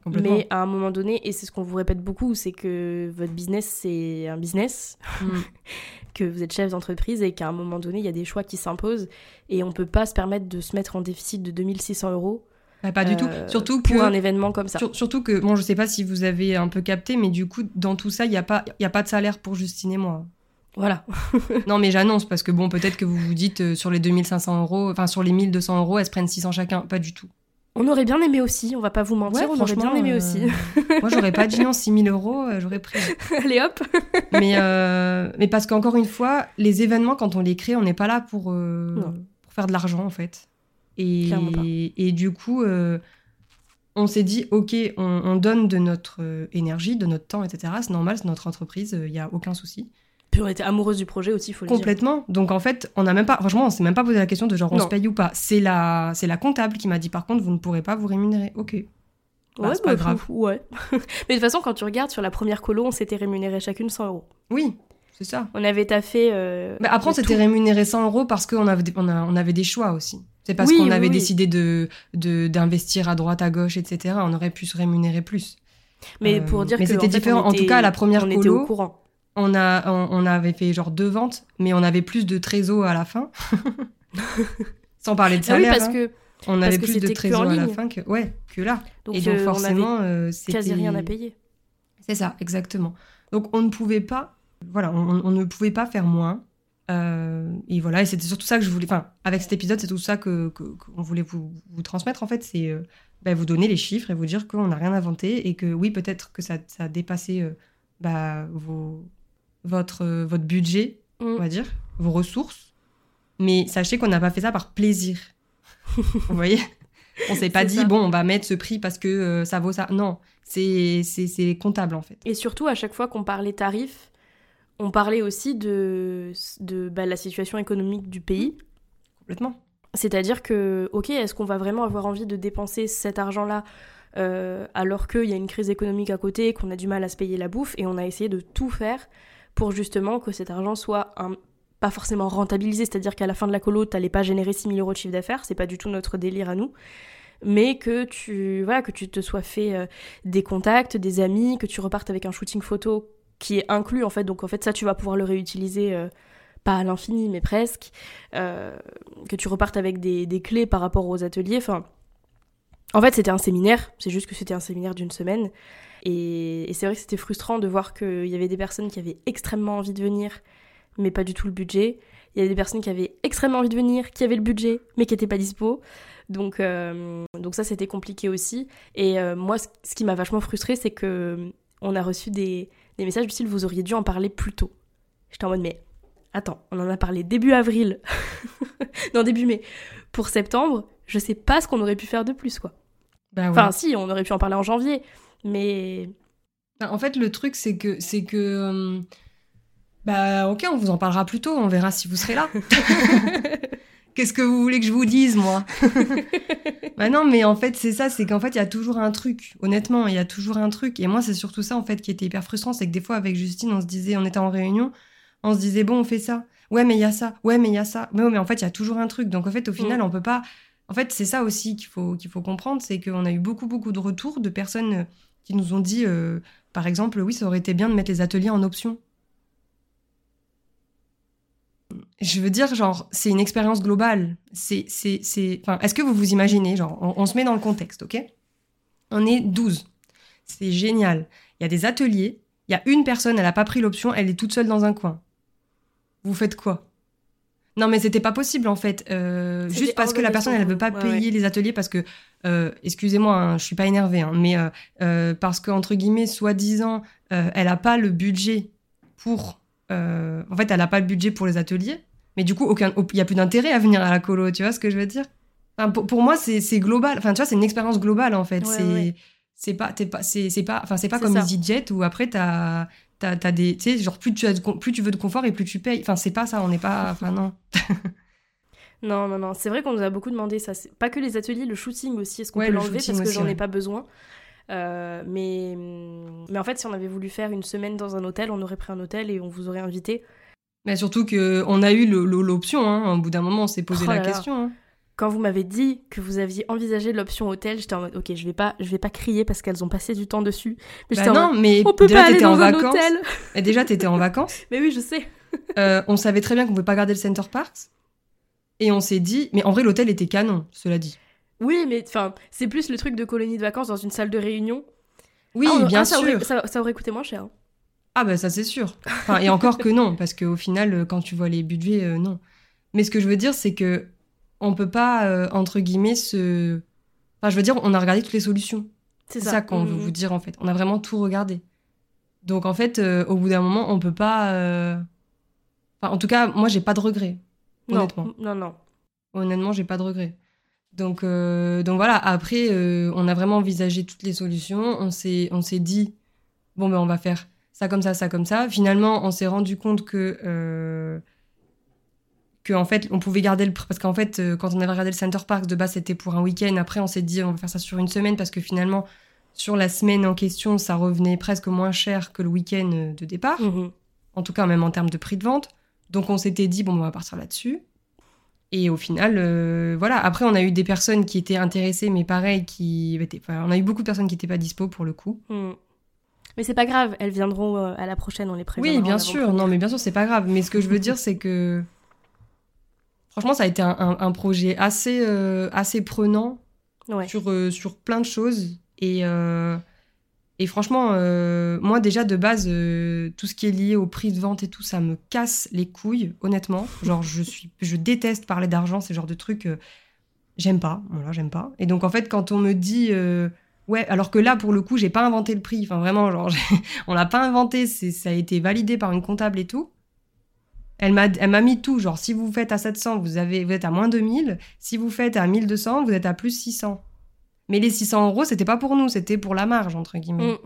Speaker 1: Complètement.
Speaker 2: Mais à un moment donné, et c'est ce qu'on vous répète beaucoup, c'est que votre business, c'est un business,
Speaker 1: Mm.
Speaker 2: que vous êtes chef d'entreprise et qu'à un moment donné, il y a des choix qui s'imposent et on peut pas se permettre de se mettre en déficit de 2600 euros
Speaker 1: Bah, pas du tout.
Speaker 2: euh,
Speaker 1: Surtout que.
Speaker 2: pour un événement comme ça.
Speaker 1: Sur- surtout que, bon, je sais pas si vous avez un peu capté, mais du coup, dans tout ça, il n'y a, pas- y a pas de salaire pour Justine et moi.
Speaker 2: Voilà.
Speaker 1: non, mais j'annonce, parce que bon, peut-être que vous vous dites euh, sur les 2500 euros, enfin sur les 1200 euros, elles se prennent 600 chacun. Pas du tout.
Speaker 2: On aurait bien aimé aussi, on va pas vous mentir,
Speaker 1: Ouais,
Speaker 2: on aurait bien aimé
Speaker 1: euh,
Speaker 2: aussi.
Speaker 1: moi, j'aurais pas dit non, 6000 euros, euh, j'aurais pris.
Speaker 2: Allez hop
Speaker 1: mais, mais parce qu'encore une fois, les événements, quand on les crée, on n'est pas là pour, pour faire de l'argent, en fait. Et,
Speaker 2: pas.
Speaker 1: et du coup, euh, on s'est dit, OK, on, on donne de notre euh, énergie, de notre temps, etc. C'est normal, c'est notre entreprise, il n'y a aucun souci.
Speaker 2: Puis on était amoureuse du projet aussi, il faut le dire.
Speaker 1: Complètement. Donc en fait, on n'a même pas, franchement, on s'est même pas posé la question de genre on se paye ou pas. C'est la, c'est la comptable qui m'a dit par contre vous ne pourrez pas vous rémunérer. Ok. Bah,
Speaker 2: ouais,
Speaker 1: c'est pas
Speaker 2: bah,
Speaker 1: grave.
Speaker 2: fou, ouais. Mais de toute façon, quand tu regardes sur la première colo, on s'était rémunéré chacune 100 euros.
Speaker 1: Oui, c'est ça.
Speaker 2: On avait taffé. euh,
Speaker 1: Mais après on s'était rémunéré 100 euros parce qu'on avait, des- on, a- on avait des choix aussi. C'est parce
Speaker 2: Oui,
Speaker 1: qu'on avait
Speaker 2: oui.
Speaker 1: décidé de, d'investir à droite à gauche, etc. On aurait pu se rémunérer plus.
Speaker 2: Mais
Speaker 1: Euh,
Speaker 2: pour dire
Speaker 1: mais
Speaker 2: que
Speaker 1: c'était
Speaker 2: fait,
Speaker 1: différent. En tout cas, la première
Speaker 2: on était au courant.
Speaker 1: On a, on, on avait fait genre deux ventes, mais on avait plus de trésor à la fin. Sans parler de
Speaker 2: Ah oui,
Speaker 1: salaire.
Speaker 2: parce
Speaker 1: hein.
Speaker 2: que
Speaker 1: on
Speaker 2: parce
Speaker 1: avait
Speaker 2: que
Speaker 1: plus de trésor à la fin que ouais que là.
Speaker 2: donc,
Speaker 1: et donc
Speaker 2: euh,
Speaker 1: forcément, euh, c'était
Speaker 2: quasi rien à payer.
Speaker 1: C'est ça, exactement. Donc on ne pouvait pas, voilà, on, on ne pouvait pas faire moins. Euh, et voilà, et c'était surtout ça que je voulais. Enfin, avec cet épisode, c'est tout ça que qu'on voulait vous, vous transmettre. En fait, c'est euh, bah, vous donner les chiffres et vous dire qu'on n'a rien inventé et que oui, peut-être que ça, ça a dépassé euh, bah, vos, votre euh, votre budget,
Speaker 2: Mm.
Speaker 1: on va dire, vos ressources. Mais sachez qu'on n'a pas fait ça par plaisir. vous voyez? On s'est pas dit,
Speaker 2: ça.
Speaker 1: bon, on va mettre ce prix parce que ça vaut ça. Non, c'est c'est- c'est comptable en fait.
Speaker 2: Et surtout, à chaque fois qu'on parlait tarifs, on parlait aussi de, de bah, la situation économique du pays.
Speaker 1: Complètement.
Speaker 2: C'est-à-dire que, ok, est-ce qu'on va vraiment avoir envie de dépenser cet argent-là euh, alors qu'il y a une crise économique à côté, qu'on a du mal à se payer la bouffe, et on a essayé de tout faire pour justement que cet argent soit un- pas forcément rentabilisé, c'est-à-dire qu'à la fin de la colo, t'allais pas générer 6 000 euros de chiffre d'affaires, c'est pas du tout notre délire à nous, mais que tu, voilà, que tu te sois fait euh, des contacts, des amis, que tu repartes avec un shooting photo qui est inclus en fait, donc en fait ça tu vas pouvoir le réutiliser. euh, pas à l'infini, mais presque. Euh, que tu repartes avec des, des clés par rapport aux ateliers. Enfin, en fait, c'était un séminaire. C'est juste que c'était un séminaire d'une semaine. Et, c'est vrai que c'était frustrant de voir qu'il y avait des personnes qui avaient extrêmement envie de venir, mais pas du tout le budget. Il y avait des personnes qui avaient extrêmement envie de venir, qui avaient le budget, mais qui n'étaient pas dispo. Donc, euh, donc ça, c'était compliqué aussi. Et moi, ce, qui m'a vachement frustrée, c'est que on a reçu des, des messages du style « vous auriez dû en parler plus tôt ». J'étais en mode « mais attends, on en a parlé début avril, non début mai, pour septembre, je sais pas ce qu'on aurait pu faire de plus quoi.
Speaker 1: Bah ouais.
Speaker 2: Enfin si, on aurait pu en parler en janvier, mais
Speaker 1: En fait, le truc, c'est que, c'est que, euh, bah, ok, on vous en parlera plus tôt, on verra si vous serez là. Qu'est-ce que vous voulez que je vous dise, moi Bah non, mais en fait, c'est ça, c'est qu'en fait, il y a toujours un truc. Honnêtement, il y a toujours un truc. Et moi, c'est surtout ça, en fait, qui était hyper frustrant, c'est que des fois, avec Justine, on se disait, on était en réunion, on se disait, bon, on fait ça. Ouais, mais il y a ça. Ouais, mais il y a ça. Mais, ouais, mais en fait, il y a toujours un truc. Donc, en fait, au final, on peut pas. En fait, c'est ça aussi qu'il faut, qu'il faut comprendre, c'est qu'on a eu beaucoup, beaucoup de retours de personnes qui nous ont dit, euh, par exemple, oui, ça aurait été bien de mettre les ateliers en option. Je veux dire, genre, c'est une expérience globale. C'est, c'est, c'est... Enfin, est-ce que vous vous imaginez, genre, on, on se met dans le contexte, ok? On est 12. C'est génial. Il y a des ateliers. Il y a une personne, elle n'a pas pris l'option, elle est toute seule dans un coin. Vous faites quoi? Non, mais c'était pas possible en fait. Euh, juste parce que la personne, elle veut pas
Speaker 2: ouais,
Speaker 1: payer les ateliers parce que, euh, excusez-moi, hein, je suis pas énervée, hein, mais euh, parce que entre guillemets, soi-disant, elle a pas le budget pour. Euh, en fait, elle a pas le budget pour les ateliers, mais du coup, il y a plus d'intérêt à venir à la colo. Tu vois ce que je veux dire? Enfin, pour, pour moi, c'est global. Enfin, tu vois, c'est une expérience globale en fait.
Speaker 2: Ouais,
Speaker 1: c'est
Speaker 2: ouais.
Speaker 1: pas t'es pas c'est pas enfin c'est pas comme. EasyJet où après t'as t'as des, tu sais, genre plus tu as, de plus tu veux de confort et plus tu payes. Enfin, c'est pas ça. On n'est pas, enfin non.
Speaker 2: Non, non, non. C'est vrai qu'on nous a beaucoup demandé ça. Pas que les ateliers, le shooting aussi. Est-ce qu'on
Speaker 1: Ouais,
Speaker 2: peut
Speaker 1: le
Speaker 2: l'enlever parce que j'en ai pas besoin? Euh, mais, mais en fait, si on avait voulu faire une semaine dans un hôtel, on aurait pris un hôtel et on vous aurait invité.
Speaker 1: Mais surtout que on a eu l'option. Hein. Au bout d'un moment, on s'est posé
Speaker 2: Oh
Speaker 1: la
Speaker 2: là là.
Speaker 1: question. hein.
Speaker 2: Quand vous m'avez dit que vous aviez envisagé l'option hôtel, j'étais en mode ok, je vais pas, je vais pas crier parce qu'elles ont passé du temps dessus. Mais
Speaker 1: Bah
Speaker 2: en mode,
Speaker 1: non, mais
Speaker 2: on peut
Speaker 1: déjà
Speaker 2: pas aller
Speaker 1: en
Speaker 2: un
Speaker 1: vacances.
Speaker 2: hôtel.
Speaker 1: Et déjà t'étais en vacances.
Speaker 2: Mais oui, je sais.
Speaker 1: Euh, on savait très bien qu'on pouvait pas garder le Center Parks. Et on s'est dit, mais en vrai l'hôtel était canon, cela dit.
Speaker 2: Oui, mais enfin, c'est plus le truc de colonie de vacances dans une salle de réunion.
Speaker 1: Oui,
Speaker 2: Ah,
Speaker 1: bien
Speaker 2: ah, ça
Speaker 1: sûr.
Speaker 2: aurait- ça, ça aurait coûté moins cher. hein.
Speaker 1: Ah bah ça c'est sûr. Enfin, et encore que non, parce qu'au final, euh, quand tu vois les budgets, euh, non. Mais ce que je veux dire, c'est que on peut pas, euh, entre guillemets, se... Enfin, je veux dire, on a regardé toutes les solutions.
Speaker 2: C'est ça,
Speaker 1: ça, qu'on veut
Speaker 2: Mhm.
Speaker 1: vous dire, en fait. On a vraiment tout regardé. Donc, en fait, euh, au bout d'un moment, on peut pas... Enfin, en tout cas, moi, j'ai pas de regrets.
Speaker 2: Non,
Speaker 1: Honnêtement.
Speaker 2: non, non.
Speaker 1: Honnêtement, j'ai pas de regrets. Donc, euh, donc voilà, après, euh, on a vraiment envisagé toutes les solutions. On s'est, on s'est dit, bon, ben, on va faire ça comme ça, ça comme ça. Finalement, on s'est rendu compte que, euh, que en fait, on pouvait garder le. Parce qu'en fait, quand on avait regardé le Center Park, de base, c'était pour un week-end. Après, on s'est dit, on va faire ça sur une semaine parce que finalement, sur la semaine en question, ça revenait presque moins cher que le week-end de départ
Speaker 2: Mhm.
Speaker 1: en tout cas même en termes de prix de vente. Donc on s'était dit, bon, on va partir là-dessus. Et au final, euh, voilà. Après, on a eu des personnes qui étaient intéressées, mais pareil, qui étaient... on a eu beaucoup de personnes qui n'étaient pas dispo pour le coup.
Speaker 2: Mhm. Mais c'est pas grave, elles viendront euh, à la prochaine, on les préviendra.
Speaker 1: Oui,
Speaker 2: en
Speaker 1: bien sûr. Non, mais bien sûr, c'est pas grave. Mais ce que je veux dire, c'est que franchement, ça a été un, un- un projet assez, euh, assez prenant
Speaker 2: Ouais.
Speaker 1: sur, euh, sur plein de choses. Et, euh, et franchement, euh, moi déjà de base, euh, tout ce qui est lié au prix de vente et tout, ça me casse les couilles, honnêtement. Genre, je, suis, je déteste parler d'argent, ces genres de trucs. euh, j'aime pas, voilà, j'aime pas. Et donc en fait, quand on me dit... Ouais, alors que là, pour le coup, j'ai pas inventé le prix. Enfin, vraiment, genre, on l'a pas inventé. C'est, ça a été validé par une comptable et tout. Elle m'a, elle m'a mis tout. Genre, si vous faites à 700, vous, avez, vous êtes à moins 2000. Si vous faites à 1200, vous êtes à plus 600. Mais les 600 euros, c'était pas pour nous, c'était pour la marge, entre guillemets.
Speaker 2: Mhm.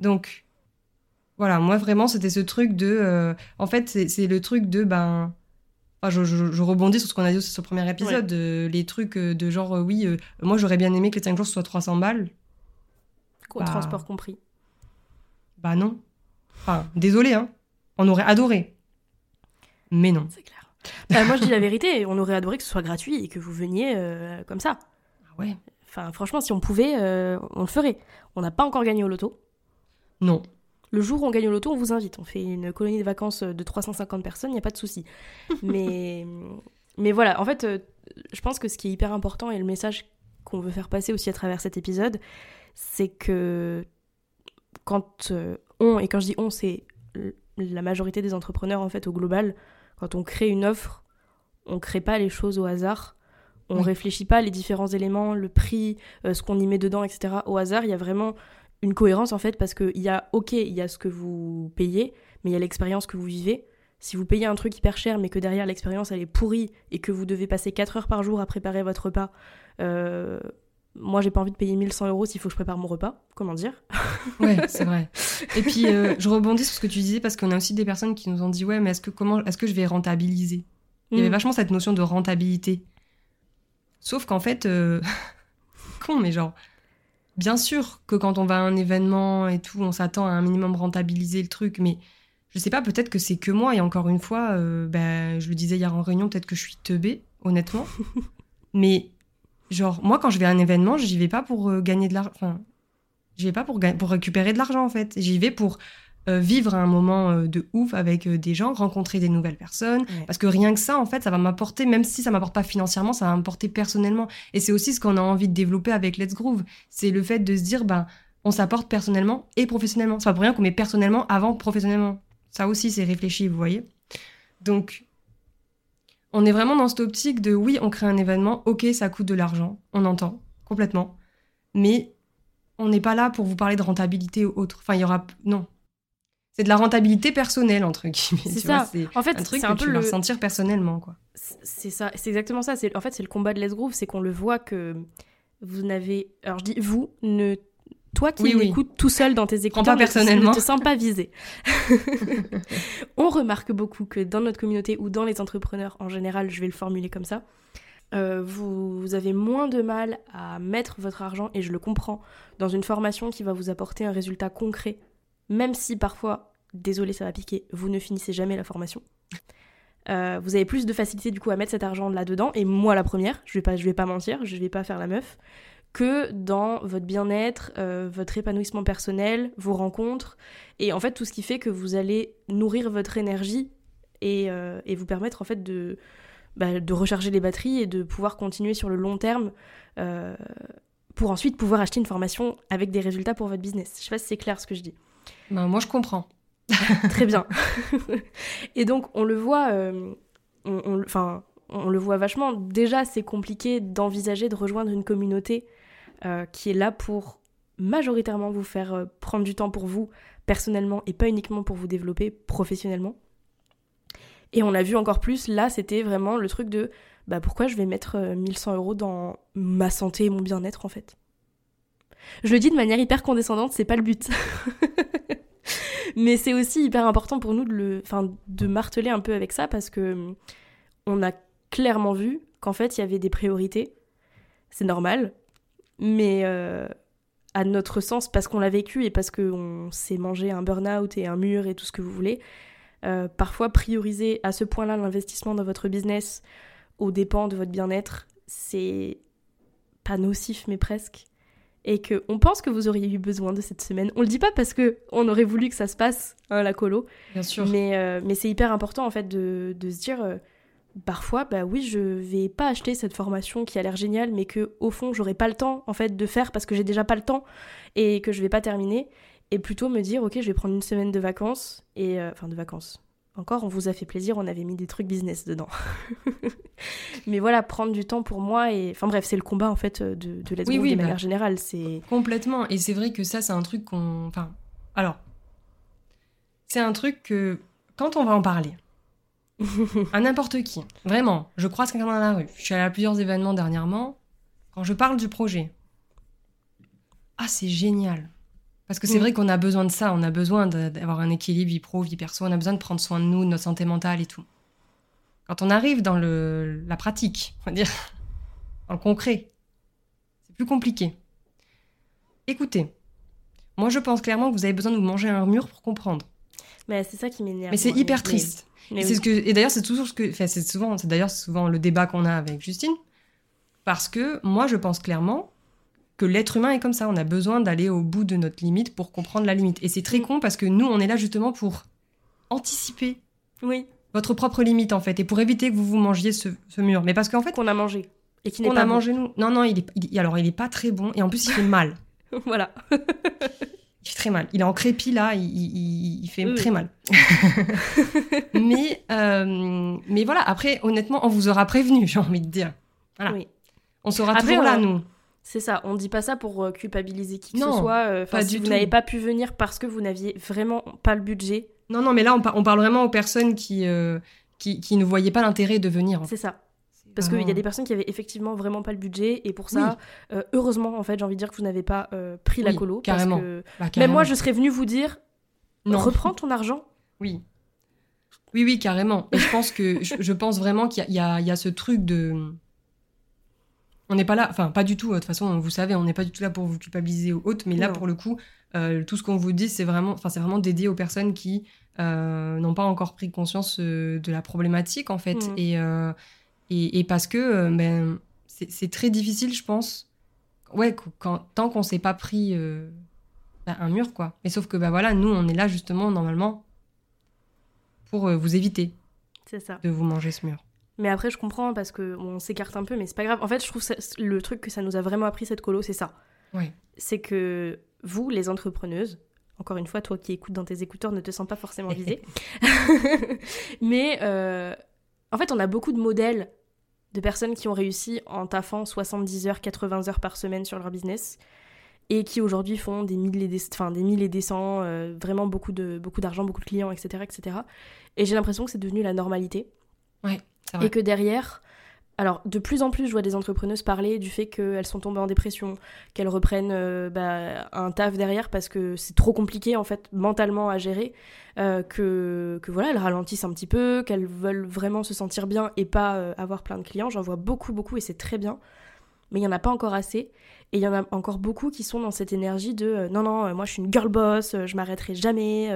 Speaker 1: Donc, voilà, moi, vraiment, c'était ce truc de. euh, en fait, c'est, le truc de. Ben. enfin, je, je- je rebondis sur ce qu'on a dit aussi sur le premier épisode. euh, les trucs euh, de genre, euh, oui, moi, j'aurais bien aimé que les 5 jours ce soit 300 balles.
Speaker 2: Au
Speaker 1: Bah.
Speaker 2: transport compris.
Speaker 1: Bah non. Enfin, désolé, hein. On aurait adoré. Mais non.
Speaker 2: C'est clair. Bah, moi, je dis la vérité, on aurait adoré que ce soit gratuit et que vous veniez comme ça.
Speaker 1: Ah ouais.
Speaker 2: Enfin, franchement, si on pouvait, euh, on le ferait. On n'a pas encore gagné au loto.
Speaker 1: Non.
Speaker 2: Le jour où on gagne au loto, on vous invite. On fait une colonie de vacances de 350 personnes, il n'y a pas de souci. mais, mais voilà, en fait, euh, je pense que ce qui est hyper important et le message qu'on veut faire passer aussi à travers cet épisode, c'est que quand euh, on, et quand je dis on, c'est la majorité des entrepreneurs en fait au global, quand on crée une offre, on crée pas les choses au hasard. On
Speaker 1: Oui.
Speaker 2: réfléchit pas les différents éléments, le prix, euh, ce qu'on y met dedans, etc. Au hasard, il y a vraiment une cohérence en fait parce qu'il y a, ok, il y a ce que vous payez, mais il y a l'expérience que vous vivez. Si vous payez un truc hyper cher, mais que derrière l'expérience elle est pourrie et que vous devez passer 4 heures par jour à préparer votre repas, euh, moi j'ai pas envie de payer 1100 euros s'il faut que je prépare mon repas. Comment dire
Speaker 1: Ouais, c'est vrai. Et puis, euh, je rebondis sur ce que tu disais parce qu'on a aussi des personnes qui nous ont dit Ouais, mais est-ce que, comment, est-ce que je vais rentabiliser? Il y avait
Speaker 2: Mm.
Speaker 1: vachement cette notion de rentabilité. Sauf qu'en fait, euh, con, mais genre, bien sûr que quand on va à un événement et tout, on s'attend à un minimum rentabiliser le truc, mais je sais pas, peut-être que c'est que moi, et encore une fois, euh, ben, je le disais hier en réunion, peut-être que je suis teubée, honnêtement. mais, genre, moi, quand je vais à un événement, j'y vais pas pour euh, gagner de l'argent. Enfin, j'y vais pas pour, pour récupérer de l'argent, en fait. J'y vais pour euh, vivre un moment euh, de ouf avec euh, des gens, rencontrer des nouvelles personnes.
Speaker 2: Ouais.
Speaker 1: Parce que rien que ça, en fait, ça va m'apporter, même si ça m'apporte pas financièrement, ça va m'apporter personnellement. Et c'est aussi ce qu'on a envie de développer avec Let's Groove. C'est le fait de se dire, ben, on s'apporte personnellement et professionnellement. C'est pas pour rien qu'on met personnellement avant professionnellement. Ça aussi, c'est réfléchi, vous voyez. Donc, on est vraiment dans cette optique de, oui, on crée un événement, ok, ça coûte de l'argent, on entend, complètement. Mais on n'est pas là pour vous parler de rentabilité ou autre. Enfin, il y aura... Non. C'est de la rentabilité personnelle, entre guillemets.
Speaker 2: C'est
Speaker 1: tu
Speaker 2: ça.
Speaker 1: vois,
Speaker 2: En fait,
Speaker 1: un truc
Speaker 2: c'est
Speaker 1: que
Speaker 2: un
Speaker 1: tu
Speaker 2: peu
Speaker 1: vas
Speaker 2: le.
Speaker 1: ressentir personnellement, quoi.
Speaker 2: C'est ça, c'est exactement ça. C'est en fait c'est le combat de Let's Groove, c'est qu'on le voit que vous n'avez. Alors je dis vous ne toi qui
Speaker 1: Oui,
Speaker 2: tout seul dans tes écouteurs,
Speaker 1: pas
Speaker 2: ne te-
Speaker 1: personnellement.
Speaker 2: ne te sens pas visé. On remarque beaucoup que dans notre communauté ou dans les entrepreneurs en général, je vais le formuler comme ça, euh, vous, vous avez moins de mal à mettre votre argent, et je le comprends, dans une formation qui va vous apporter un résultat concret, même si parfois, désolé ça va piquer, vous ne finissez jamais la formation. Euh, vous avez plus de facilité du coup à mettre cet argent là-dedans, et moi la première, je vais pas, je vais pas mentir, je vais pas faire la meuf, que dans votre bien-être, euh, votre épanouissement personnel, vos rencontres, et en fait tout ce qui fait que vous allez nourrir votre énergie et, euh, vous permettre en fait de, bah, de recharger les batteries et de pouvoir continuer sur le long terme pour ensuite pouvoir acheter une formation avec des résultats pour votre business. Je sais pas si c'est clair ce que je dis.
Speaker 1: Ben, moi, je comprends.
Speaker 2: Très bien. et donc, on le voit, euh, on, on- enfin, on le voit vachement. Déjà, c'est compliqué d'envisager de rejoindre une communauté euh, qui est là pour majoritairement vous faire euh, prendre du temps pour vous personnellement et pas uniquement pour vous développer professionnellement. Et on l'a vu encore plus, là, c'était vraiment le truc de bah, pourquoi je vais mettre euh, 1100 euros dans ma santé et mon bien-être en fait? Je le dis de manière hyper condescendante, c'est pas le but. Mais c'est aussi hyper important pour nous de, le, enfin, de marteler un peu avec ça parce que hum, on a clairement vu qu'en fait il y avait des priorités. C'est normal. Mais euh, à notre sens, parce qu'on l'a vécu et parce qu'on s'est mangé un burn-out et un mur et tout ce que vous voulez, euh, parfois prioriser à ce point-là l'investissement dans votre business aux dépens de votre bien-être, c'est pas nocif mais presque. Et que on pense que vous auriez eu besoin de cette semaine. On le dit pas parce que on aurait voulu que ça se passe, hein, la colo,
Speaker 1: Bien sûr.
Speaker 2: mais, euh, mais c'est hyper important en fait de, de se dire euh, parfois bah oui je vais pas acheter cette formation qui a l'air géniale mais que au fond j'aurai pas le temps en fait de faire parce que j'ai déjà pas le temps et que je vais pas terminer et plutôt me dire ok je vais prendre une semaine de vacances et euh, enfin de vacances encore on vous a fait plaisir on avait mis des trucs business dedans mais voilà prendre du temps pour moi et enfin bref c'est le combat en fait de, de Let's
Speaker 1: Oui, oui,
Speaker 2: de
Speaker 1: bah.
Speaker 2: manière générale c'est
Speaker 1: Complètement. Et c'est vrai que ça, c'est un truc qu'on. Enfin, alors. C'est un truc que, quand on va en parler, à n'importe qui, vraiment, je croise quelqu'un dans la rue, je suis allée à plusieurs événements dernièrement, quand je parle du projet, ah, c'est génial. Parce que c'est
Speaker 2: Mm.
Speaker 1: vrai qu'on a besoin de ça, on a besoin d'avoir un équilibre vie pro, vie perso, on a besoin de prendre soin de nous, de notre santé mentale et tout. Quand on arrive dans le, la pratique, on va dire, dans le concret, c'est plus compliqué. Écoutez, moi je pense clairement que vous avez besoin de vous manger un mur pour comprendre.
Speaker 2: mais c'est ça qui m'énerve
Speaker 1: Mais c'est hyper triste.
Speaker 2: mais
Speaker 1: Et
Speaker 2: oui.
Speaker 1: c'est ce que et d'ailleurs c'est toujours ce que enfin, c'est souvent c'est d'ailleurs souvent le débat qu'on a avec Justine parce que moi je pense clairement que l'être humain est comme ça, on a besoin d'aller au bout de notre limite pour comprendre la limite et c'est très
Speaker 2: Mm.
Speaker 1: con parce que nous on est là justement pour anticiper
Speaker 2: oui
Speaker 1: votre propre limite en fait et pour éviter que vous vous mangiez ce, ce mur. Mais parce qu'en fait
Speaker 2: qu'on a mangé et qui n'est pas
Speaker 1: a
Speaker 2: bon.
Speaker 1: mangé nous. Non non, il est il- alors il est pas très bon et en plus il fait mal.
Speaker 2: voilà
Speaker 1: Il fait très mal. Il est en crépi là, il, il- il fait
Speaker 2: Oui,
Speaker 1: très mal. mais, euh, mais voilà, après, honnêtement, on vous aura prévenu, j'ai envie de dire. Voilà.
Speaker 2: Oui.
Speaker 1: On sera
Speaker 2: Après,
Speaker 1: toujours là, nous.
Speaker 2: C'est ça, on dit pas ça pour euh, culpabiliser qui que
Speaker 1: Non,
Speaker 2: ce soit. euh,
Speaker 1: pas
Speaker 2: si
Speaker 1: du
Speaker 2: vous n'avez pas pu venir parce que vous n'aviez vraiment pas le budget,
Speaker 1: Non, non, mais là, on, par- on parle vraiment aux personnes qui, euh, qui, qui ne voyaient pas l'intérêt de venir.
Speaker 2: c'est ça. Parce qu'il y a
Speaker 1: Vraiment.
Speaker 2: des personnes qui avaient effectivement vraiment pas le budget et pour ça, euh, heureusement, en fait, j'ai envie de dire que vous n'avez pas pris la colo.
Speaker 1: carrément.
Speaker 2: Parce que
Speaker 1: Bah,
Speaker 2: même moi, je serais venue vous dire
Speaker 1: Non.
Speaker 2: reprends ton argent.
Speaker 1: Oui. Oui, oui, carrément. Et je pense que je, je pense vraiment qu'il y y, y a ce truc de. On n'est pas là, enfin pas du tout. De toute façon, vous savez, on n'est pas du tout là pour vous culpabiliser ou autre. Mais là,
Speaker 2: Non.
Speaker 1: pour le coup, euh, tout ce qu'on vous dit, c'est vraiment, vraiment dédié aux personnes qui euh, n'ont pas encore pris conscience euh, de la problématique en fait.
Speaker 2: Mm.
Speaker 1: Et, euh, et et parce que euh, ben c'est très difficile, je pense. Ouais, qu- quand, tant qu'on s'est pas pris euh, ben, un mur quoi. Mais sauf que bah voilà, nous on est là justement normalement pour euh, vous éviter
Speaker 2: ça.
Speaker 1: de vous manger ce mur.
Speaker 2: Mais après, je comprends parce que on s'écarte un peu, mais c'est pas grave. En fait, je trouve ça- le truc que ça nous a vraiment appris cette colo, c'est ça.
Speaker 1: Ouais.
Speaker 2: C'est que vous, les entrepreneuses, encore une fois, toi qui écoutes dans tes écouteurs, ne te sens pas forcément visée. mais euh, en fait, on a beaucoup de modèles de personnes qui ont réussi en taffant 70 heures, 80 heures par semaine sur leur business et qui aujourd'hui font des milliers, des, enfin, des milliers des cents, euh, vraiment beaucoup de beaucoup d'argent, beaucoup de clients, etc., etc. Et j'ai l'impression que c'est devenu la normalité
Speaker 1: vrai.
Speaker 2: Et que derrière, alors, de plus en plus, je vois des entrepreneuses parler du fait qu'elles sont tombées en dépression, qu'elles reprennent euh, bah, un taf derrière parce que c'est trop compliqué, en fait, mentalement à gérer, euh, que, que voilà, elles ralentissent un petit peu, qu'elles veulent vraiment se sentir bien et pas euh, avoir plein de clients. J'en vois beaucoup, beaucoup et c'est très bien. Mais il n'y en a pas encore assez. Et il y en a encore beaucoup qui sont dans cette énergie de non, non, moi je suis une girl boss, je m'arrêterai jamais,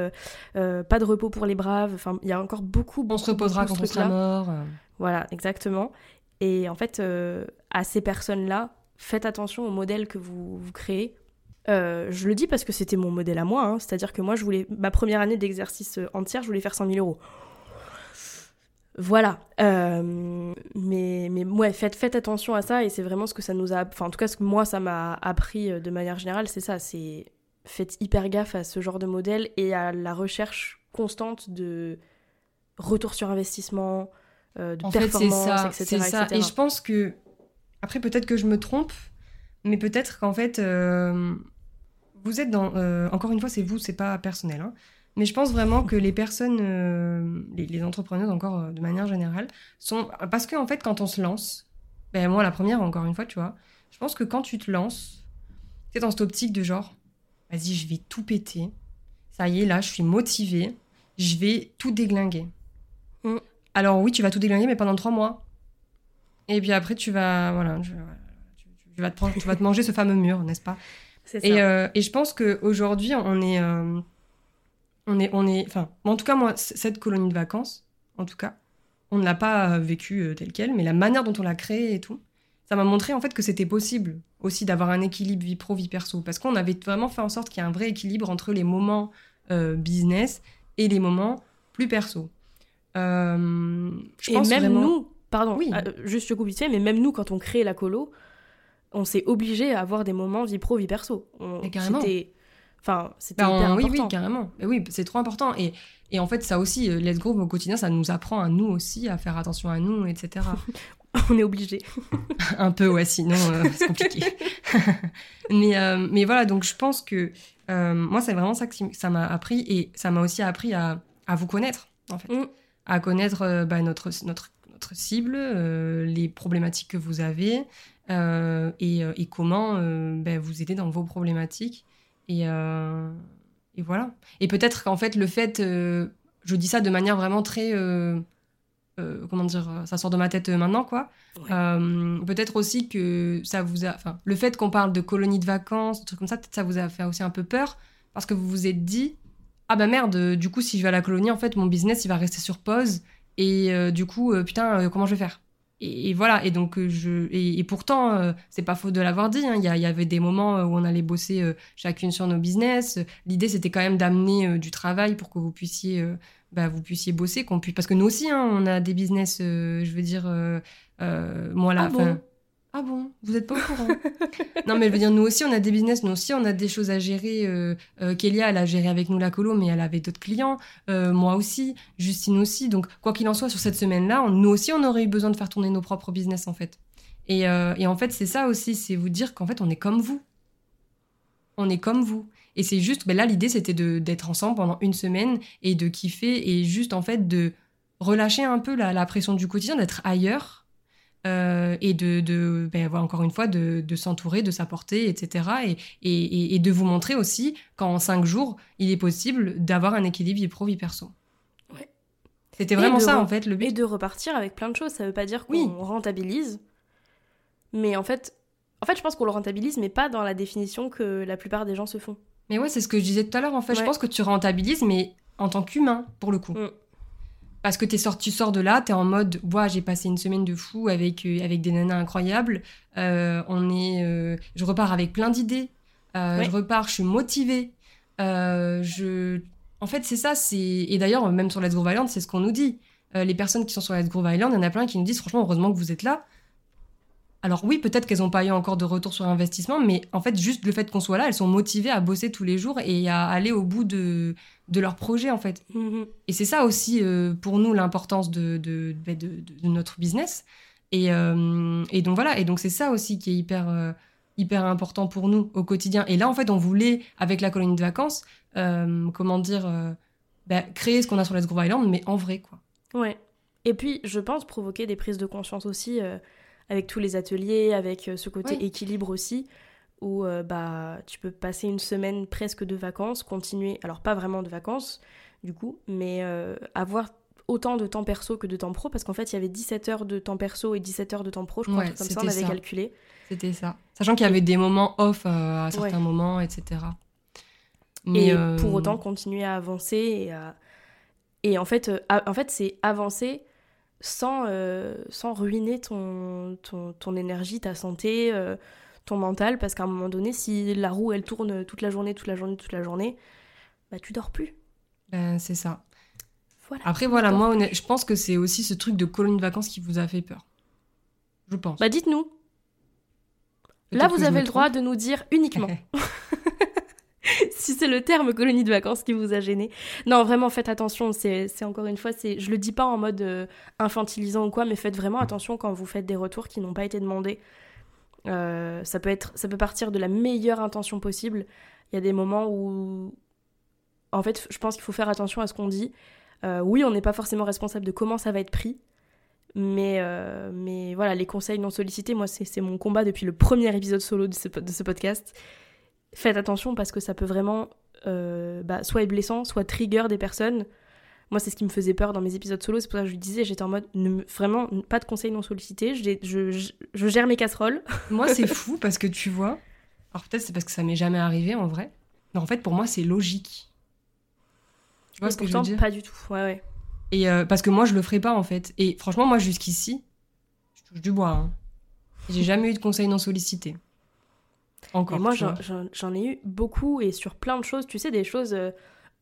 Speaker 2: pas de repos pour les braves. Enfin, il y a encore beaucoup.
Speaker 1: On se reposera quand on sera mort.
Speaker 2: Voilà, exactement. Et en fait, euh, à ces personnes-là, faites attention au modèle que vous, vous créez. Euh, je le dis parce que c'était mon modèle à moi, hein. c'est-à-dire que moi, je voulais ma première année d'exercice entière, je voulais faire 100 000 euros. Voilà. Euh, mais, mais ouais, faites, faites attention à ça et c'est vraiment ce que ça nous a. Enfin, en tout cas, ce que moi, ça m'a appris de manière générale, c'est ça. C'est faites hyper gaffe à ce genre de modèle et à la recherche constante de retour sur investissement, euh, de
Speaker 1: en
Speaker 2: performance,
Speaker 1: fait, c'est ça, Et je pense que, après, peut-être que je me trompe, mais peut-être qu'en fait, euh, vous êtes dans. Euh, encore une fois, c'est vous, c'est pas personnel. Hein, mais je pense vraiment que les personnes, les, entrepreneurs, encore de manière générale, sont. Parce qu'en en fait, quand on se lance, ben moi, la première, encore une fois, tu vois, je pense que quand tu te lances, c'est dans cette optique de genre, vas-y, je vais tout péter. Ça y est, là, je suis motivée. Je vais tout déglinguer. Mm. Alors oui, tu vas tout déglinguer, mais pendant trois mois. Et puis après, tu vas, voilà, tu, vas, te tu vas te manger ce fameux mur, n'est-ce pas? Et, euh, et, je pense qu'aujourd'hui, on est, euh, on est, on est, enfin, en tout cas moi, cette colonie de vacances, en tout cas, on ne l'a pas vécue euh, telle quelle, mais la manière dont on l'a créée et tout, ça m'a montré en fait que c'était possible aussi d'avoir un équilibre vie pro vie perso, parce qu'on avait vraiment fait en sorte qu'il y ait un vrai équilibre entre les moments business et les moments plus perso.
Speaker 2: Euh, et même nous, pardon, oui. Euh, juste je coupe vite mais même nous, quand on crée la colo, on s'est obligé à avoir des moments vie pro, vie perso.
Speaker 1: On, carrément.
Speaker 2: Enfin, c'était
Speaker 1: ben,
Speaker 2: hyper
Speaker 1: oui,
Speaker 2: important.
Speaker 1: Oui, carrément. oui, c'est trop important. Et, et en fait, ça aussi, euh, Let's Go au quotidien, ça nous apprend à nous aussi à faire attention à nous, etc.
Speaker 2: on est obligé.
Speaker 1: Un peu, ouais, sinon c'est compliqué. mais, mais voilà, donc je pense que moi, c'est vraiment ça que ça m'a appris et ça m'a aussi appris à, à, vous connaître, en fait. Mm à connaître euh, bah, notre, notre, notre cible, euh, les problématiques que vous avez euh, et, et, comment bah, vous aider dans vos problématiques. Et, et voilà. Et peut-être qu'en fait, le fait, je dis ça de manière vraiment très. comment dire, ça sort de ma tête maintenant, quoi. peut-être aussi que ça vous a. Enfin, le fait qu'on parle de colonies de vacances, des trucs comme ça, peut-être ça vous a fait aussi un peu peur parce que vous vous êtes dit ah bah merde, du coup, si je vais à la colonie, en fait, mon business, il va rester sur pause. Et euh, du coup, euh, putain, euh, comment je vais faire? Et, voilà, et donc je et, pourtant c'est pas faux de l'avoir dit. Hein. Il y, avait des moments où on allait bosser chacune sur nos business. L'idée c'était quand même d'amener du travail pour que vous puissiez bah, vous puissiez bosser, qu'on puisse parce que nous aussi hein, on a des business. je veux dire moi là,
Speaker 2: ah
Speaker 1: ah bon, vous n'êtes pas au courant? Non, mais je veux dire, nous aussi, on a des business, nous aussi, on a des choses à gérer. Euh, euh Kélia, elle a géré avec nous la colo, mais elle avait d'autres clients. Euh, moi aussi, Justine aussi. Donc, quoi qu'il en soit, sur cette semaine-là, nous aussi, on aurait eu besoin de faire tourner nos propres business, en fait. Et, euh, et en fait, c'est ça aussi, c'est vous dire qu'en fait, on est comme vous. On est comme vous. Et c'est juste, ben là, l'idée, c'était d'être ensemble pendant une semaine et de kiffer et juste, en fait, de relâcher un peu la, la pression du quotidien, d'être ailleurs euh, et de, de ben, encore une fois, de, de s'entourer, de s'apporter, etc. Et, et, et, de vous montrer aussi qu'en cinq jours, il est possible d'avoir un équilibre vie pro, vie perso.
Speaker 2: Ouais.
Speaker 1: C'était vraiment ça, en fait, le but.
Speaker 2: Et de repartir avec plein de choses. Ça veut pas dire qu'on rentabilise. Mais en fait, en fait, je pense qu'on le rentabilise, mais pas dans la définition que la plupart des gens se font.
Speaker 1: Mais ouais, c'est ce que je disais tout à l'heure, en fait. Je pense que tu rentabilises, mais en tant qu'humain, pour le coup. Mm. Parce que es sorti, tu sors de là, tu es en mode, ouais, j'ai passé une semaine de fou avec, euh, avec des nanas incroyables. Euh, on est, euh, je repars avec plein d'idées. Je repars, je suis motivée. je... En fait, c'est ça. c'est Et d'ailleurs, même sur Let's Go Island, c'est ce qu'on nous dit. les personnes qui sont sur Let's Go Island, il y en a plein qui nous disent, franchement, heureusement que vous êtes là. Alors oui, peut-être qu'elles n'ont pas eu encore de retour sur investissement, mais en fait, juste le fait qu'on soit là, elles sont motivées à bosser tous les jours et à aller au bout de, de leur projet, en fait. Mm-hmm. Et c'est ça aussi, euh, pour nous, l'importance de, de, bah, de, notre business. Et, euh, et, donc voilà, et donc c'est ça aussi qui est hyper, euh, hyper important pour nous au quotidien. Et là, en fait, on voulait, avec la colonie de vacances, comment dire, bah, créer ce qu'on a sur Let's Go Island, mais en vrai, quoi.
Speaker 2: Ouais. Et puis, je pense provoquer des prises de conscience aussi avec tous les ateliers, avec ce côté
Speaker 1: Oui.
Speaker 2: équilibre aussi, où euh, bah, tu peux passer une semaine presque de vacances, continuer, alors pas vraiment de vacances du coup, mais euh, avoir autant de temps perso que de temps pro, parce qu'en fait, il y avait 17 heures de temps perso et 17 heures de temps pro, je crois,
Speaker 1: Ouais,
Speaker 2: comme ça, on avait
Speaker 1: ça.
Speaker 2: calculé.
Speaker 1: C'était ça. Sachant qu'il y avait des moments off euh, à certains
Speaker 2: Ouais.
Speaker 1: moments, etc.
Speaker 2: et
Speaker 1: Mais,
Speaker 2: pour autant continuer à avancer et, à- et en fait, en fait c'est avancer sans, sans ruiner ton, ton, ton énergie, ta santé, ton mental, parce qu'à un moment donné, si la roue elle tourne toute la journée, toute la journée, toute la journée, bah tu dors plus.
Speaker 1: ben, c'est ça.
Speaker 2: Voilà.
Speaker 1: Après, voilà, moi,
Speaker 2: plus.
Speaker 1: je pense que c'est aussi ce truc de colonie de vacances qui vous a fait peur. Je pense.
Speaker 2: Bah dites-nous. Là, vous avez le droit de nous dire uniquement si c'est le terme colonie de vacances qui vous a gêné. Non, vraiment, faites attention. C'est encore une fois, c'est je le dis pas en mode euh, infantilisant ou quoi, mais faites vraiment attention quand vous faites des retours qui n'ont pas été demandés. Euh, ça peut être, ça peut partir de la meilleure intention possible. Il y a des moments où, en fait, je pense qu'il faut faire attention à ce qu'on dit. Euh, oui, on n'est pas forcément responsable de comment ça va être pris. Mais, euh, mais voilà, les conseils non sollicités, moi, c'est mon combat depuis le premier épisode solo de ce, podcast. Faites attention parce que ça peut vraiment bah, soit être blessant, soit trigger des personnes. Moi, c'est ce qui me faisait peur dans mes épisodes solo. C'est pour ça que je lui disais, j'étais en mode, ne vraiment, pas de conseils non sollicités. Je, je, gère mes casseroles.
Speaker 1: Moi, c'est fou parce que tu vois. Alors, peut-être c'est parce que ça m'est jamais arrivé en vrai. Mais en fait, pour moi, c'est logique. Tu vois
Speaker 2: Et
Speaker 1: ce que je veux
Speaker 2: pourtant,
Speaker 1: dire?
Speaker 2: pas du tout. Ouais, ouais.
Speaker 1: Et euh, parce que moi, je le ferai pas en fait. Et franchement, moi, jusqu'ici, je touche du bois. hein. J'ai jamais eu de conseils non sollicités. Encore.
Speaker 2: Et moi, j'en ai eu beaucoup et sur plein de choses. Tu sais, des choses euh,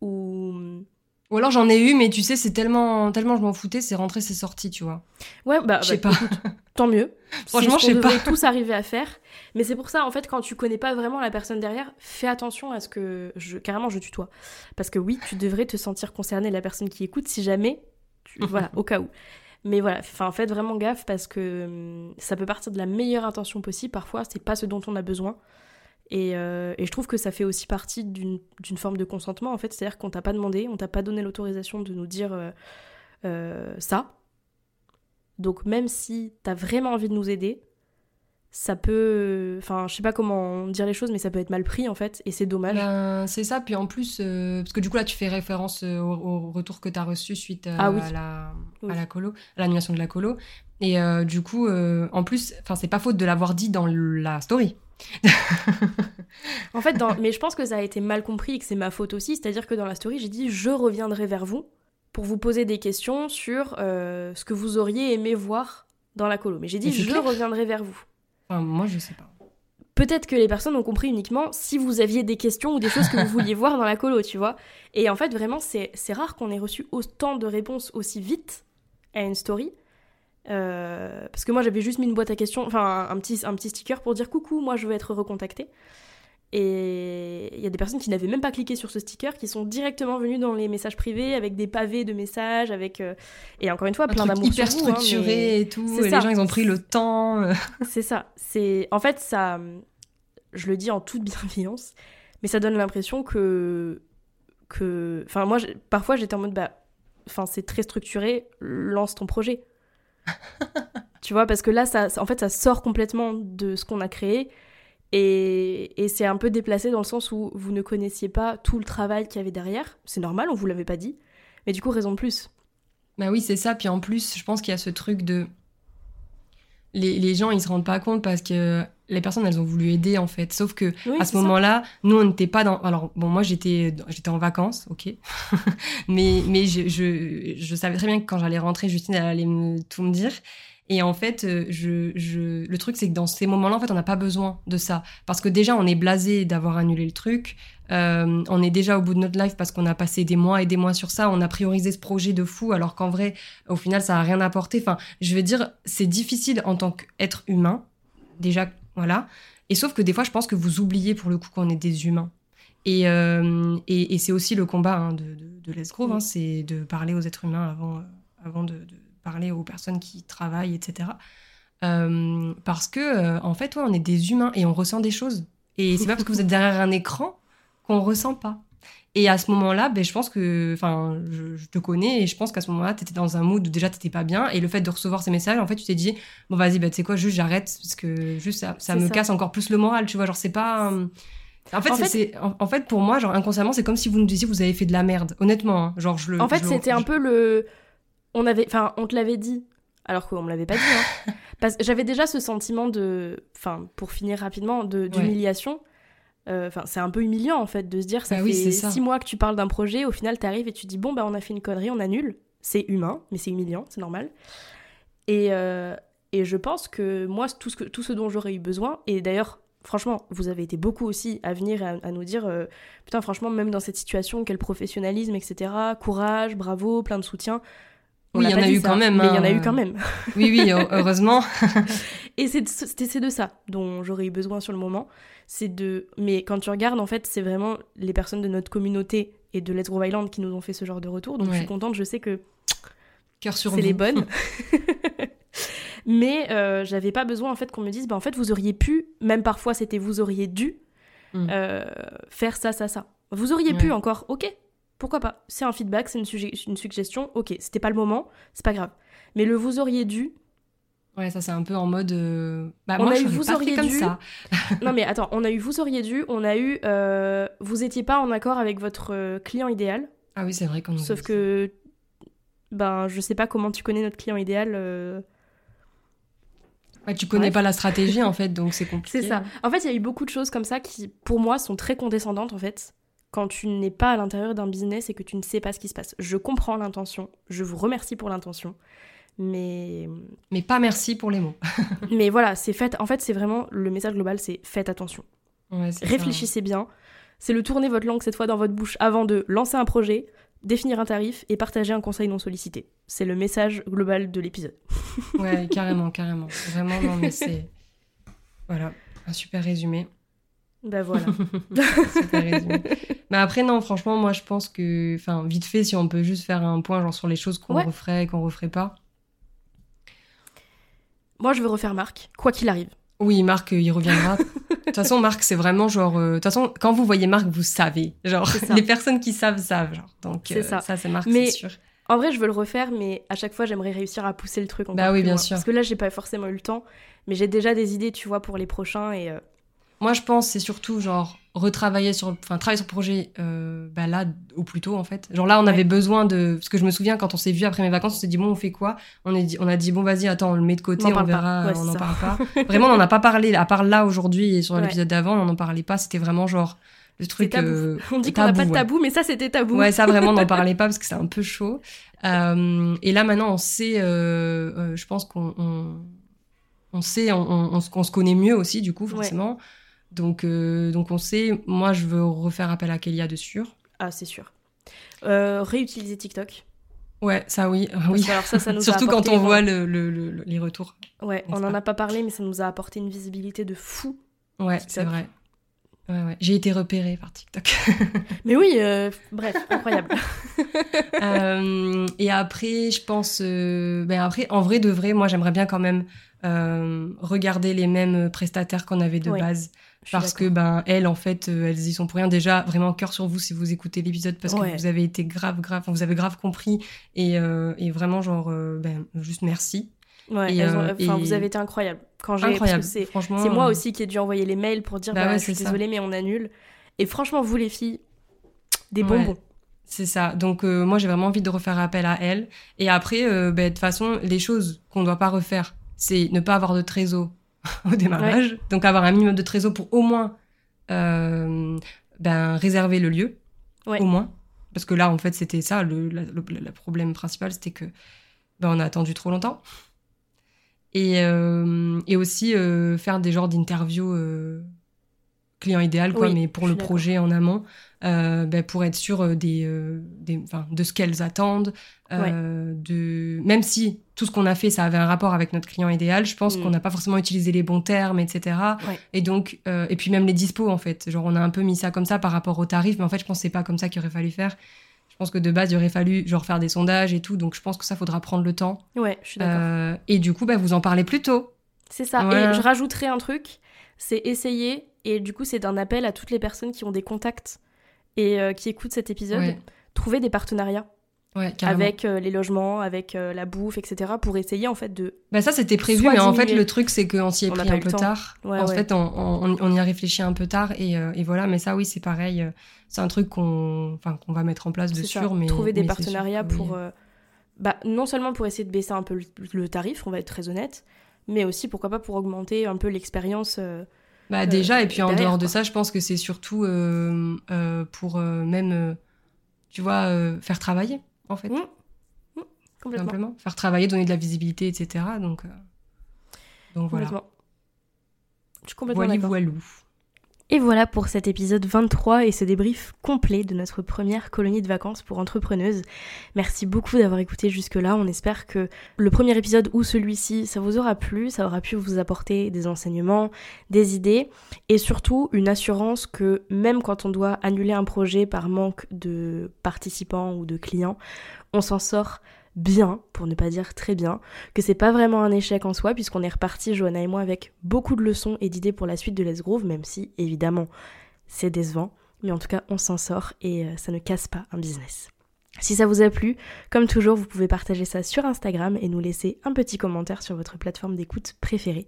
Speaker 2: où.
Speaker 1: Ou alors j'en ai eu, mais tu sais, c'est tellement, tellement je m'en foutais, c'est rentré, c'est sorti, tu vois.
Speaker 2: Ouais, bah,
Speaker 1: Je sais
Speaker 2: bah,
Speaker 1: pas.
Speaker 2: écoute, tant mieux.
Speaker 1: Franchement,
Speaker 2: c'est
Speaker 1: je
Speaker 2: ce
Speaker 1: sais pas.
Speaker 2: tous arriver à faire. Mais c'est pour ça, en fait, quand tu connais pas vraiment la personne derrière, fais attention à ce que. Je, carrément, je tutoie. Parce que oui, tu devrais te sentir concerné, la personne qui écoute, si jamais. tu- voilà, au cas où. Mais voilà, enfin, faites vraiment gaffe parce que hum, ça peut partir de la meilleure intention possible. Parfois, c'est pas ce dont on a besoin. Et, euh, et je trouve que ça fait aussi partie d'une d'une forme de consentement, en fait. C'est-à-dire qu'on t'a pas demandé, on t'a pas donné l'autorisation de nous dire euh, euh, ça. Donc même si t'as vraiment envie de nous aider, ça peut... Enfin, je sais pas comment dire les choses, mais ça peut être mal pris, en fait, et c'est dommage.
Speaker 1: Ben, c'est ça, puis en plus, euh, parce que du coup là tu fais référence euh, au, au retour que tu as reçu suite euh,
Speaker 2: Ah oui.
Speaker 1: à, la,
Speaker 2: Oui.
Speaker 1: à la colo, à l'annulation de la colo. Et euh, du coup, en plus, enfin c'est pas faute de l'avoir dit dans la story.
Speaker 2: En fait, dans... mais je pense que ça a été mal compris et que c'est ma faute aussi. C'est-à-dire que dans la story, j'ai dit je reviendrai vers vous pour vous poser des questions sur ce que vous auriez aimé voir dans la colo. Mais j'ai dit je
Speaker 1: clair.
Speaker 2: reviendrai vers vous.
Speaker 1: Enfin, moi je sais pas.
Speaker 2: Peut-être que les personnes ont compris uniquement si vous aviez des questions ou des choses que vous vouliez voir dans la colo, tu vois. Et en fait, vraiment, c'est c'est rare qu'on ait reçu autant de réponses aussi vite à une story. Euh, parce que moi, j'avais juste mis une boîte à questions, enfin un petit, un petit sticker pour dire coucou, moi je veux être recontactée. Et il y a des personnes qui n'avaient même pas cliqué sur ce sticker, qui sont directement venues dans les messages privés avec des pavés de messages, avec euh, et encore une fois
Speaker 1: Un
Speaker 2: plein d'amour
Speaker 1: hyper
Speaker 2: sur vous, hein, mais-
Speaker 1: structuré et tout. Et les gens ils ont pris le temps. euh.
Speaker 2: c'est ça. C'est en fait ça. Je le dis en toute bienveillance, mais ça donne l'impression que que. Enfin moi, parfois j'étais en mode bah, enfin c'est très structuré. Lance ton projet. tu vois parce que là ça- en fait ça sort complètement de ce qu'on a créé. Et, c'est un peu déplacé dans le sens où vous ne connaissiez pas tout le travail qu'il y avait derrière. C'est normal, on vous l'avait pas dit. Mais du coup, raison de plus.
Speaker 1: Bah oui, c'est ça. Puis en plus, je pense qu'il y a ce truc de. Les, les gens, ils se rendent pas compte parce que les personnes, elles ont voulu aider en fait. Sauf que
Speaker 2: Oui,
Speaker 1: à ce moment-là, nous, on n'était pas dans. Alors, bon, moi, j'étais, j'étais en vacances, ok. mais mais je, je, je savais très bien que quand j'allais rentrer, Justine, elle allait me, tout me dire. Et en fait, euh, je, je, le truc, c'est que dans ces moments-là, en fait, on n'a pas besoin de ça. Parce que déjà, on est blasé d'avoir annulé le truc. Euh, on est déjà au bout de notre life parce qu'on a passé des mois et des mois sur ça. On a priorisé ce projet de fou, alors qu'en vrai, au final, ça a rien apporté. Enfin, je veux dire, c'est difficile en tant qu'être humain. Déjà, voilà. Et sauf que des fois, je pense que vous oubliez pour le coup qu'on est des humains. Et, euh, et, et c'est aussi le combat hein, de, de, de hein, c'est de parler aux êtres humains avant, euh, avant de, de parler aux personnes qui travaillent, etc. Euh, parce que, en fait, ouais, on est des humains et on ressent des choses. Et c'est pas parce que vous êtes derrière un écran qu'on ressent pas. Et à ce moment-là, ben, je pense que, enfin, je, je te connais et je pense qu'à ce moment-là, tu étais dans un mood où déjà t'étais pas bien. Et le fait de recevoir ces messages, en fait, tu t'es dit, bon, vas-y, ben, tu sais quoi, juste j'arrête parce que juste ça, me
Speaker 2: ça.
Speaker 1: casse encore plus le moral, tu vois. Genre, c'est pas. euh, En fait,
Speaker 2: En fait-
Speaker 1: c'est- en, en fait, pour moi, genre, inconsciemment, c'est comme si vous nous disiez, vous avez fait de la merde. Honnêtement, hein. genre, je le.
Speaker 2: En fait,
Speaker 1: je-
Speaker 2: c'était un peu le. On avait, enfin, on te l'avait dit, alors qu'on me l'avait pas dit. hein. Parce que j'avais déjà ce sentiment de, enfin, pour finir rapidement, de Euh, Enfin, c'est un peu humiliant en fait de se dire ça
Speaker 1: Bah
Speaker 2: fait
Speaker 1: ça.
Speaker 2: six mois que tu parles d'un projet, au final t'arrives et tu dis bon bah on a fait une connerie, on annule. C'est humain, mais c'est humiliant, c'est normal. Et, euh, et je pense que moi tout ce que tout ce dont j'aurais eu besoin, et d'ailleurs franchement vous avez été beaucoup aussi à venir et à, à nous dire euh, putain franchement même dans cette situation quel professionnalisme etc, courage, bravo, plein de soutien. On
Speaker 1: Oui, il y en a eu
Speaker 2: ça,
Speaker 1: quand même,
Speaker 2: mais il y en a eu quand même.
Speaker 1: Oui, oui, heu- heureusement.
Speaker 2: Et c'est de, c'était- c'est de ça dont j'aurais eu besoin sur le moment. C'est de. Mais quand tu regardes, en fait, c'est vraiment les personnes de notre communauté et de Let's Grow Island qui nous ont fait ce genre de retour. Donc je suis contente, je sais que
Speaker 1: Cœur sur
Speaker 2: c'est les bonnes. Mais euh, j'avais pas besoin en fait qu'on me dise, bah en fait vous auriez pu, même parfois c'était vous auriez dû
Speaker 1: Mm.
Speaker 2: euh, faire ça, ça, ça. Vous auriez pu encore, ok, pourquoi pas. C'est un feedback, c'est une, sugge- une suggestion, ok, c'était pas le moment, c'est pas grave. Mais le vous auriez dû,
Speaker 1: Ouais, ça, c'est un peu en mode. euh, Bah,
Speaker 2: On
Speaker 1: moi,
Speaker 2: a
Speaker 1: je
Speaker 2: eu vous auriez dû.
Speaker 1: ça.
Speaker 2: Non mais attends, on a eu vous auriez dû, on a eu euh, vous étiez pas en accord avec votre euh, client idéal,
Speaker 1: Ah oui, c'est vrai qu'on
Speaker 2: sauf que ben je sais pas comment tu connais notre client idéal. euh,
Speaker 1: Ouais, tu connais
Speaker 2: Bref.
Speaker 1: pas la stratégie, en fait, donc c'est compliqué.
Speaker 2: C'est ça. En fait, il y a eu beaucoup de choses comme ça qui pour moi sont très condescendantes en fait. Quand tu n'es pas à l'intérieur d'un business et que tu ne sais pas ce qui se passe. Je comprends l'intention, je vous remercie pour l'intention. Mais
Speaker 1: Mais pas merci pour les mots.
Speaker 2: mais voilà, c'est fait en fait, c'est vraiment le message global, c'est faites attention.
Speaker 1: Ouais, c'est ça.
Speaker 2: Réfléchissez bien. C'est le tourner votre langue cette fois dans votre bouche avant de lancer un projet, définir un tarif et partager un conseil non sollicité. C'est le message global de l'épisode.
Speaker 1: Ouais, carrément, carrément. Vraiment, non, mais c'est. Voilà, un super résumé.
Speaker 2: Bah voilà.
Speaker 1: Super résumé. Mais après, non, franchement, moi, je pense que. Enfin, vite fait, si on peut juste faire un point genre sur les choses qu'on
Speaker 2: Ouais.
Speaker 1: referait et qu'on referait pas.
Speaker 2: Moi, je veux refaire Marc, quoi qu'il arrive.
Speaker 1: Oui, Marc, euh, il reviendra. De toute façon, Marc, c'est vraiment genre. euh, De toute façon, quand vous voyez Marc, vous savez. Genre,
Speaker 2: ça.
Speaker 1: les personnes qui savent, savent. Genre. Donc,
Speaker 2: C'est
Speaker 1: euh,
Speaker 2: ça.
Speaker 1: c'est Marc,
Speaker 2: Mais-
Speaker 1: c'est sûr.
Speaker 2: En vrai, je veux le refaire, mais à chaque fois, j'aimerais réussir à pousser le truc
Speaker 1: Bah oui, bien
Speaker 2: loin.
Speaker 1: sûr.
Speaker 2: Parce que là, j'ai pas forcément eu le temps, mais j'ai déjà des idées, tu vois, pour les prochains et euh,
Speaker 1: Moi, je pense c'est surtout genre retravailler sur, enfin travailler sur le projet euh, bah là au plus tôt en fait. Genre là, on
Speaker 2: Ouais.
Speaker 1: avait besoin de, parce que je me souviens quand on s'est vu après mes vacances, on s'est dit bon, on fait quoi? On est dit, on a dit bon, vas-y, attends, on le met de côté,
Speaker 2: On
Speaker 1: verra,
Speaker 2: Ouais,
Speaker 1: on n'en parle pas. Vraiment, on n'en a pas parlé à part là aujourd'hui et sur
Speaker 2: Ouais.
Speaker 1: l'épisode d'avant, on n'en parlait pas. C'était vraiment genre le truc.
Speaker 2: tabou.
Speaker 1: euh,
Speaker 2: On dit qu'on n'a pas de tabou, mais ça, c'était tabou.
Speaker 1: Ouais, ça vraiment, on n'en parlait pas parce que c'est un peu chaud. Euh, et là, maintenant, on sait, euh, euh, je pense qu'on on, on sait, on, on, se- connaît mieux aussi, du coup, forcément. Donc, euh, donc, on sait, moi, je veux refaire appel à Kélia de sûr.
Speaker 2: Ah, c'est sûr. Euh, réutiliser TikTok.
Speaker 1: Ouais, ça oui.
Speaker 2: Parce
Speaker 1: oui.
Speaker 2: alors ça, ça nous a
Speaker 1: Surtout quand on voit le, le- le- le- les retours.
Speaker 2: Ouais, on n'en a pas parlé, mais ça nous a apporté une visibilité de fou.
Speaker 1: Ouais, c'est vrai. Ouais, ouais. J'ai été repérée par TikTok.
Speaker 2: Mais oui, euh, bref, incroyable.
Speaker 1: Euh, et après, je pense, euh, ben après, en vrai de vrai, moi, j'aimerais bien quand même regarder les mêmes prestataires qu'on avait de base. Parce que, ben, elles, en fait, euh, elles y sont pour rien. Déjà, vraiment, cœur sur vous si vous écoutez l'épisode, parce
Speaker 2: Ouais.
Speaker 1: que vous avez été grave, grave, vous avez grave compris. Et, euh, et vraiment, genre, euh, ben, juste merci.
Speaker 2: Ouais,
Speaker 1: et,
Speaker 2: ont-
Speaker 1: euh, et-
Speaker 2: vous avez été incroyable. Quand j'ai, c'est,
Speaker 1: Franchement.
Speaker 2: c'est moi aussi qui ai dû envoyer les mails pour dire
Speaker 1: Bah
Speaker 2: bah,
Speaker 1: ouais,
Speaker 2: je suis
Speaker 1: ça.
Speaker 2: désolée, mais on annule. Et franchement, vous les filles, des
Speaker 1: Ouais.
Speaker 2: bonbons.
Speaker 1: C'est ça. Donc, euh, moi, j'ai vraiment envie de refaire appel à elles. Et après, ben, de toute façon, les choses qu'on ne doit pas refaire, c'est ne pas avoir de trésor au démarrage. Donc, avoir un minimum de trésor pour au moins euh, ben, réserver le lieu.
Speaker 2: Ouais.
Speaker 1: Au moins. Parce que là, en fait, c'était ça. Le, la- le- le problème principal, c'était que ben, on a attendu trop longtemps. Et, euh, et aussi euh, faire des genres d'interviews client idéal, quoi,
Speaker 2: Oui,
Speaker 1: mais pour le projet en amont, euh, ben, pour être sûr euh, des, euh, des, de ce qu'elles attendent. euh, de... Même si tout ce qu'on a fait, ça avait un rapport avec notre client idéal, je pense
Speaker 2: Mm.
Speaker 1: qu'on n'a pas forcément utilisé les bons termes, etc.
Speaker 2: Ouais.
Speaker 1: Et donc, et puis même les dispos, en fait. Genre, on a un peu mis ça comme ça par rapport au tarif, mais en fait, je pense que c'est pas comme ça qu'il aurait fallu faire. Je pense que de base, il aurait fallu genre faire des sondages et tout, donc je pense que ça faudra prendre le temps.
Speaker 2: Ouais, je suis d'accord.
Speaker 1: Et du coup, bah, vous en parlez plus tôt.
Speaker 2: C'est ça.
Speaker 1: Voilà.
Speaker 2: Et je rajouterai un truc, c'est essayer, et du coup c'est un appel à toutes les personnes qui ont des contacts et euh, qui écoutent cet épisode,
Speaker 1: Ouais.
Speaker 2: trouver des partenariats
Speaker 1: Ouais,
Speaker 2: avec euh, les logements, avec euh, la bouffe, etc. pour essayer en fait de.
Speaker 1: Bah ça c'était prévu, mais en fait le truc c'est qu'on s'y est
Speaker 2: On
Speaker 1: pris un peu
Speaker 2: temps.
Speaker 1: tard.
Speaker 2: Ouais,
Speaker 1: en fait on, on- on y a réfléchi un peu tard et, et voilà, mais ça oui c'est pareil, c'est un truc qu'on enfin, qu'on va mettre en place de sûr. Mais,
Speaker 2: trouver des
Speaker 1: mais c'est sûr
Speaker 2: partenariats
Speaker 1: oui.
Speaker 2: pour. bah, non seulement pour essayer de baisser un peu le, le tarif, on va être très honnête, mais aussi pourquoi pas pour augmenter un peu l'expérience.
Speaker 1: Bah
Speaker 2: euh,
Speaker 1: déjà, et puis en dehors de ça, je pense que c'est surtout euh, euh, pour euh, même, tu vois, euh, faire travailler, en fait,
Speaker 2: Mm. Mm, complètement.
Speaker 1: simplement. Faire travailler, donner de la visibilité, etc. Donc, euh, donc voilà.
Speaker 2: Je suis complètement
Speaker 1: voilou.
Speaker 2: Et voilà pour cet épisode 23 et ce débrief complet de notre première colonie de vacances pour entrepreneuses. Merci beaucoup d'avoir écouté jusque-là. On espère que le premier épisode ou celui-ci, ça vous aura plu, ça aura pu vous apporter des enseignements, des idées et surtout une assurance que même quand on doit annuler un projet par manque de participants ou de clients, on s'en sort bien, pour ne pas dire très bien, que c'est pas vraiment un échec en soi, puisqu'on est reparti, Johanna et moi, avec beaucoup de leçons et d'idées pour la suite de Let's Groove, même si, évidemment, c'est décevant. Mais en tout cas, on s'en sort et euh, ça ne casse pas un business. Si ça vous a plu, comme toujours, vous pouvez partager ça sur Instagram et nous laisser un petit commentaire sur votre plateforme d'écoute préférée.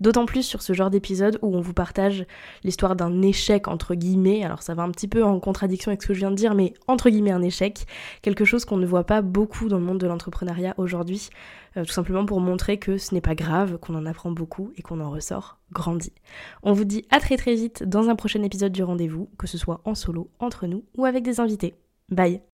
Speaker 2: D'autant plus sur ce genre d'épisode où on vous partage l'histoire d'un échec entre guillemets. Alors ça va un petit peu en contradiction avec ce que je viens de dire, mais entre guillemets un échec, quelque chose qu'on ne voit pas beaucoup dans le monde de l'entrepreneuriat aujourd'hui, euh, tout simplement pour montrer que ce n'est pas grave, qu'on en apprend beaucoup et qu'on en ressort grandi. On vous dit à très très vite dans un prochain épisode du rendez-vous, que ce soit en solo, entre nous ou avec des invités. Bye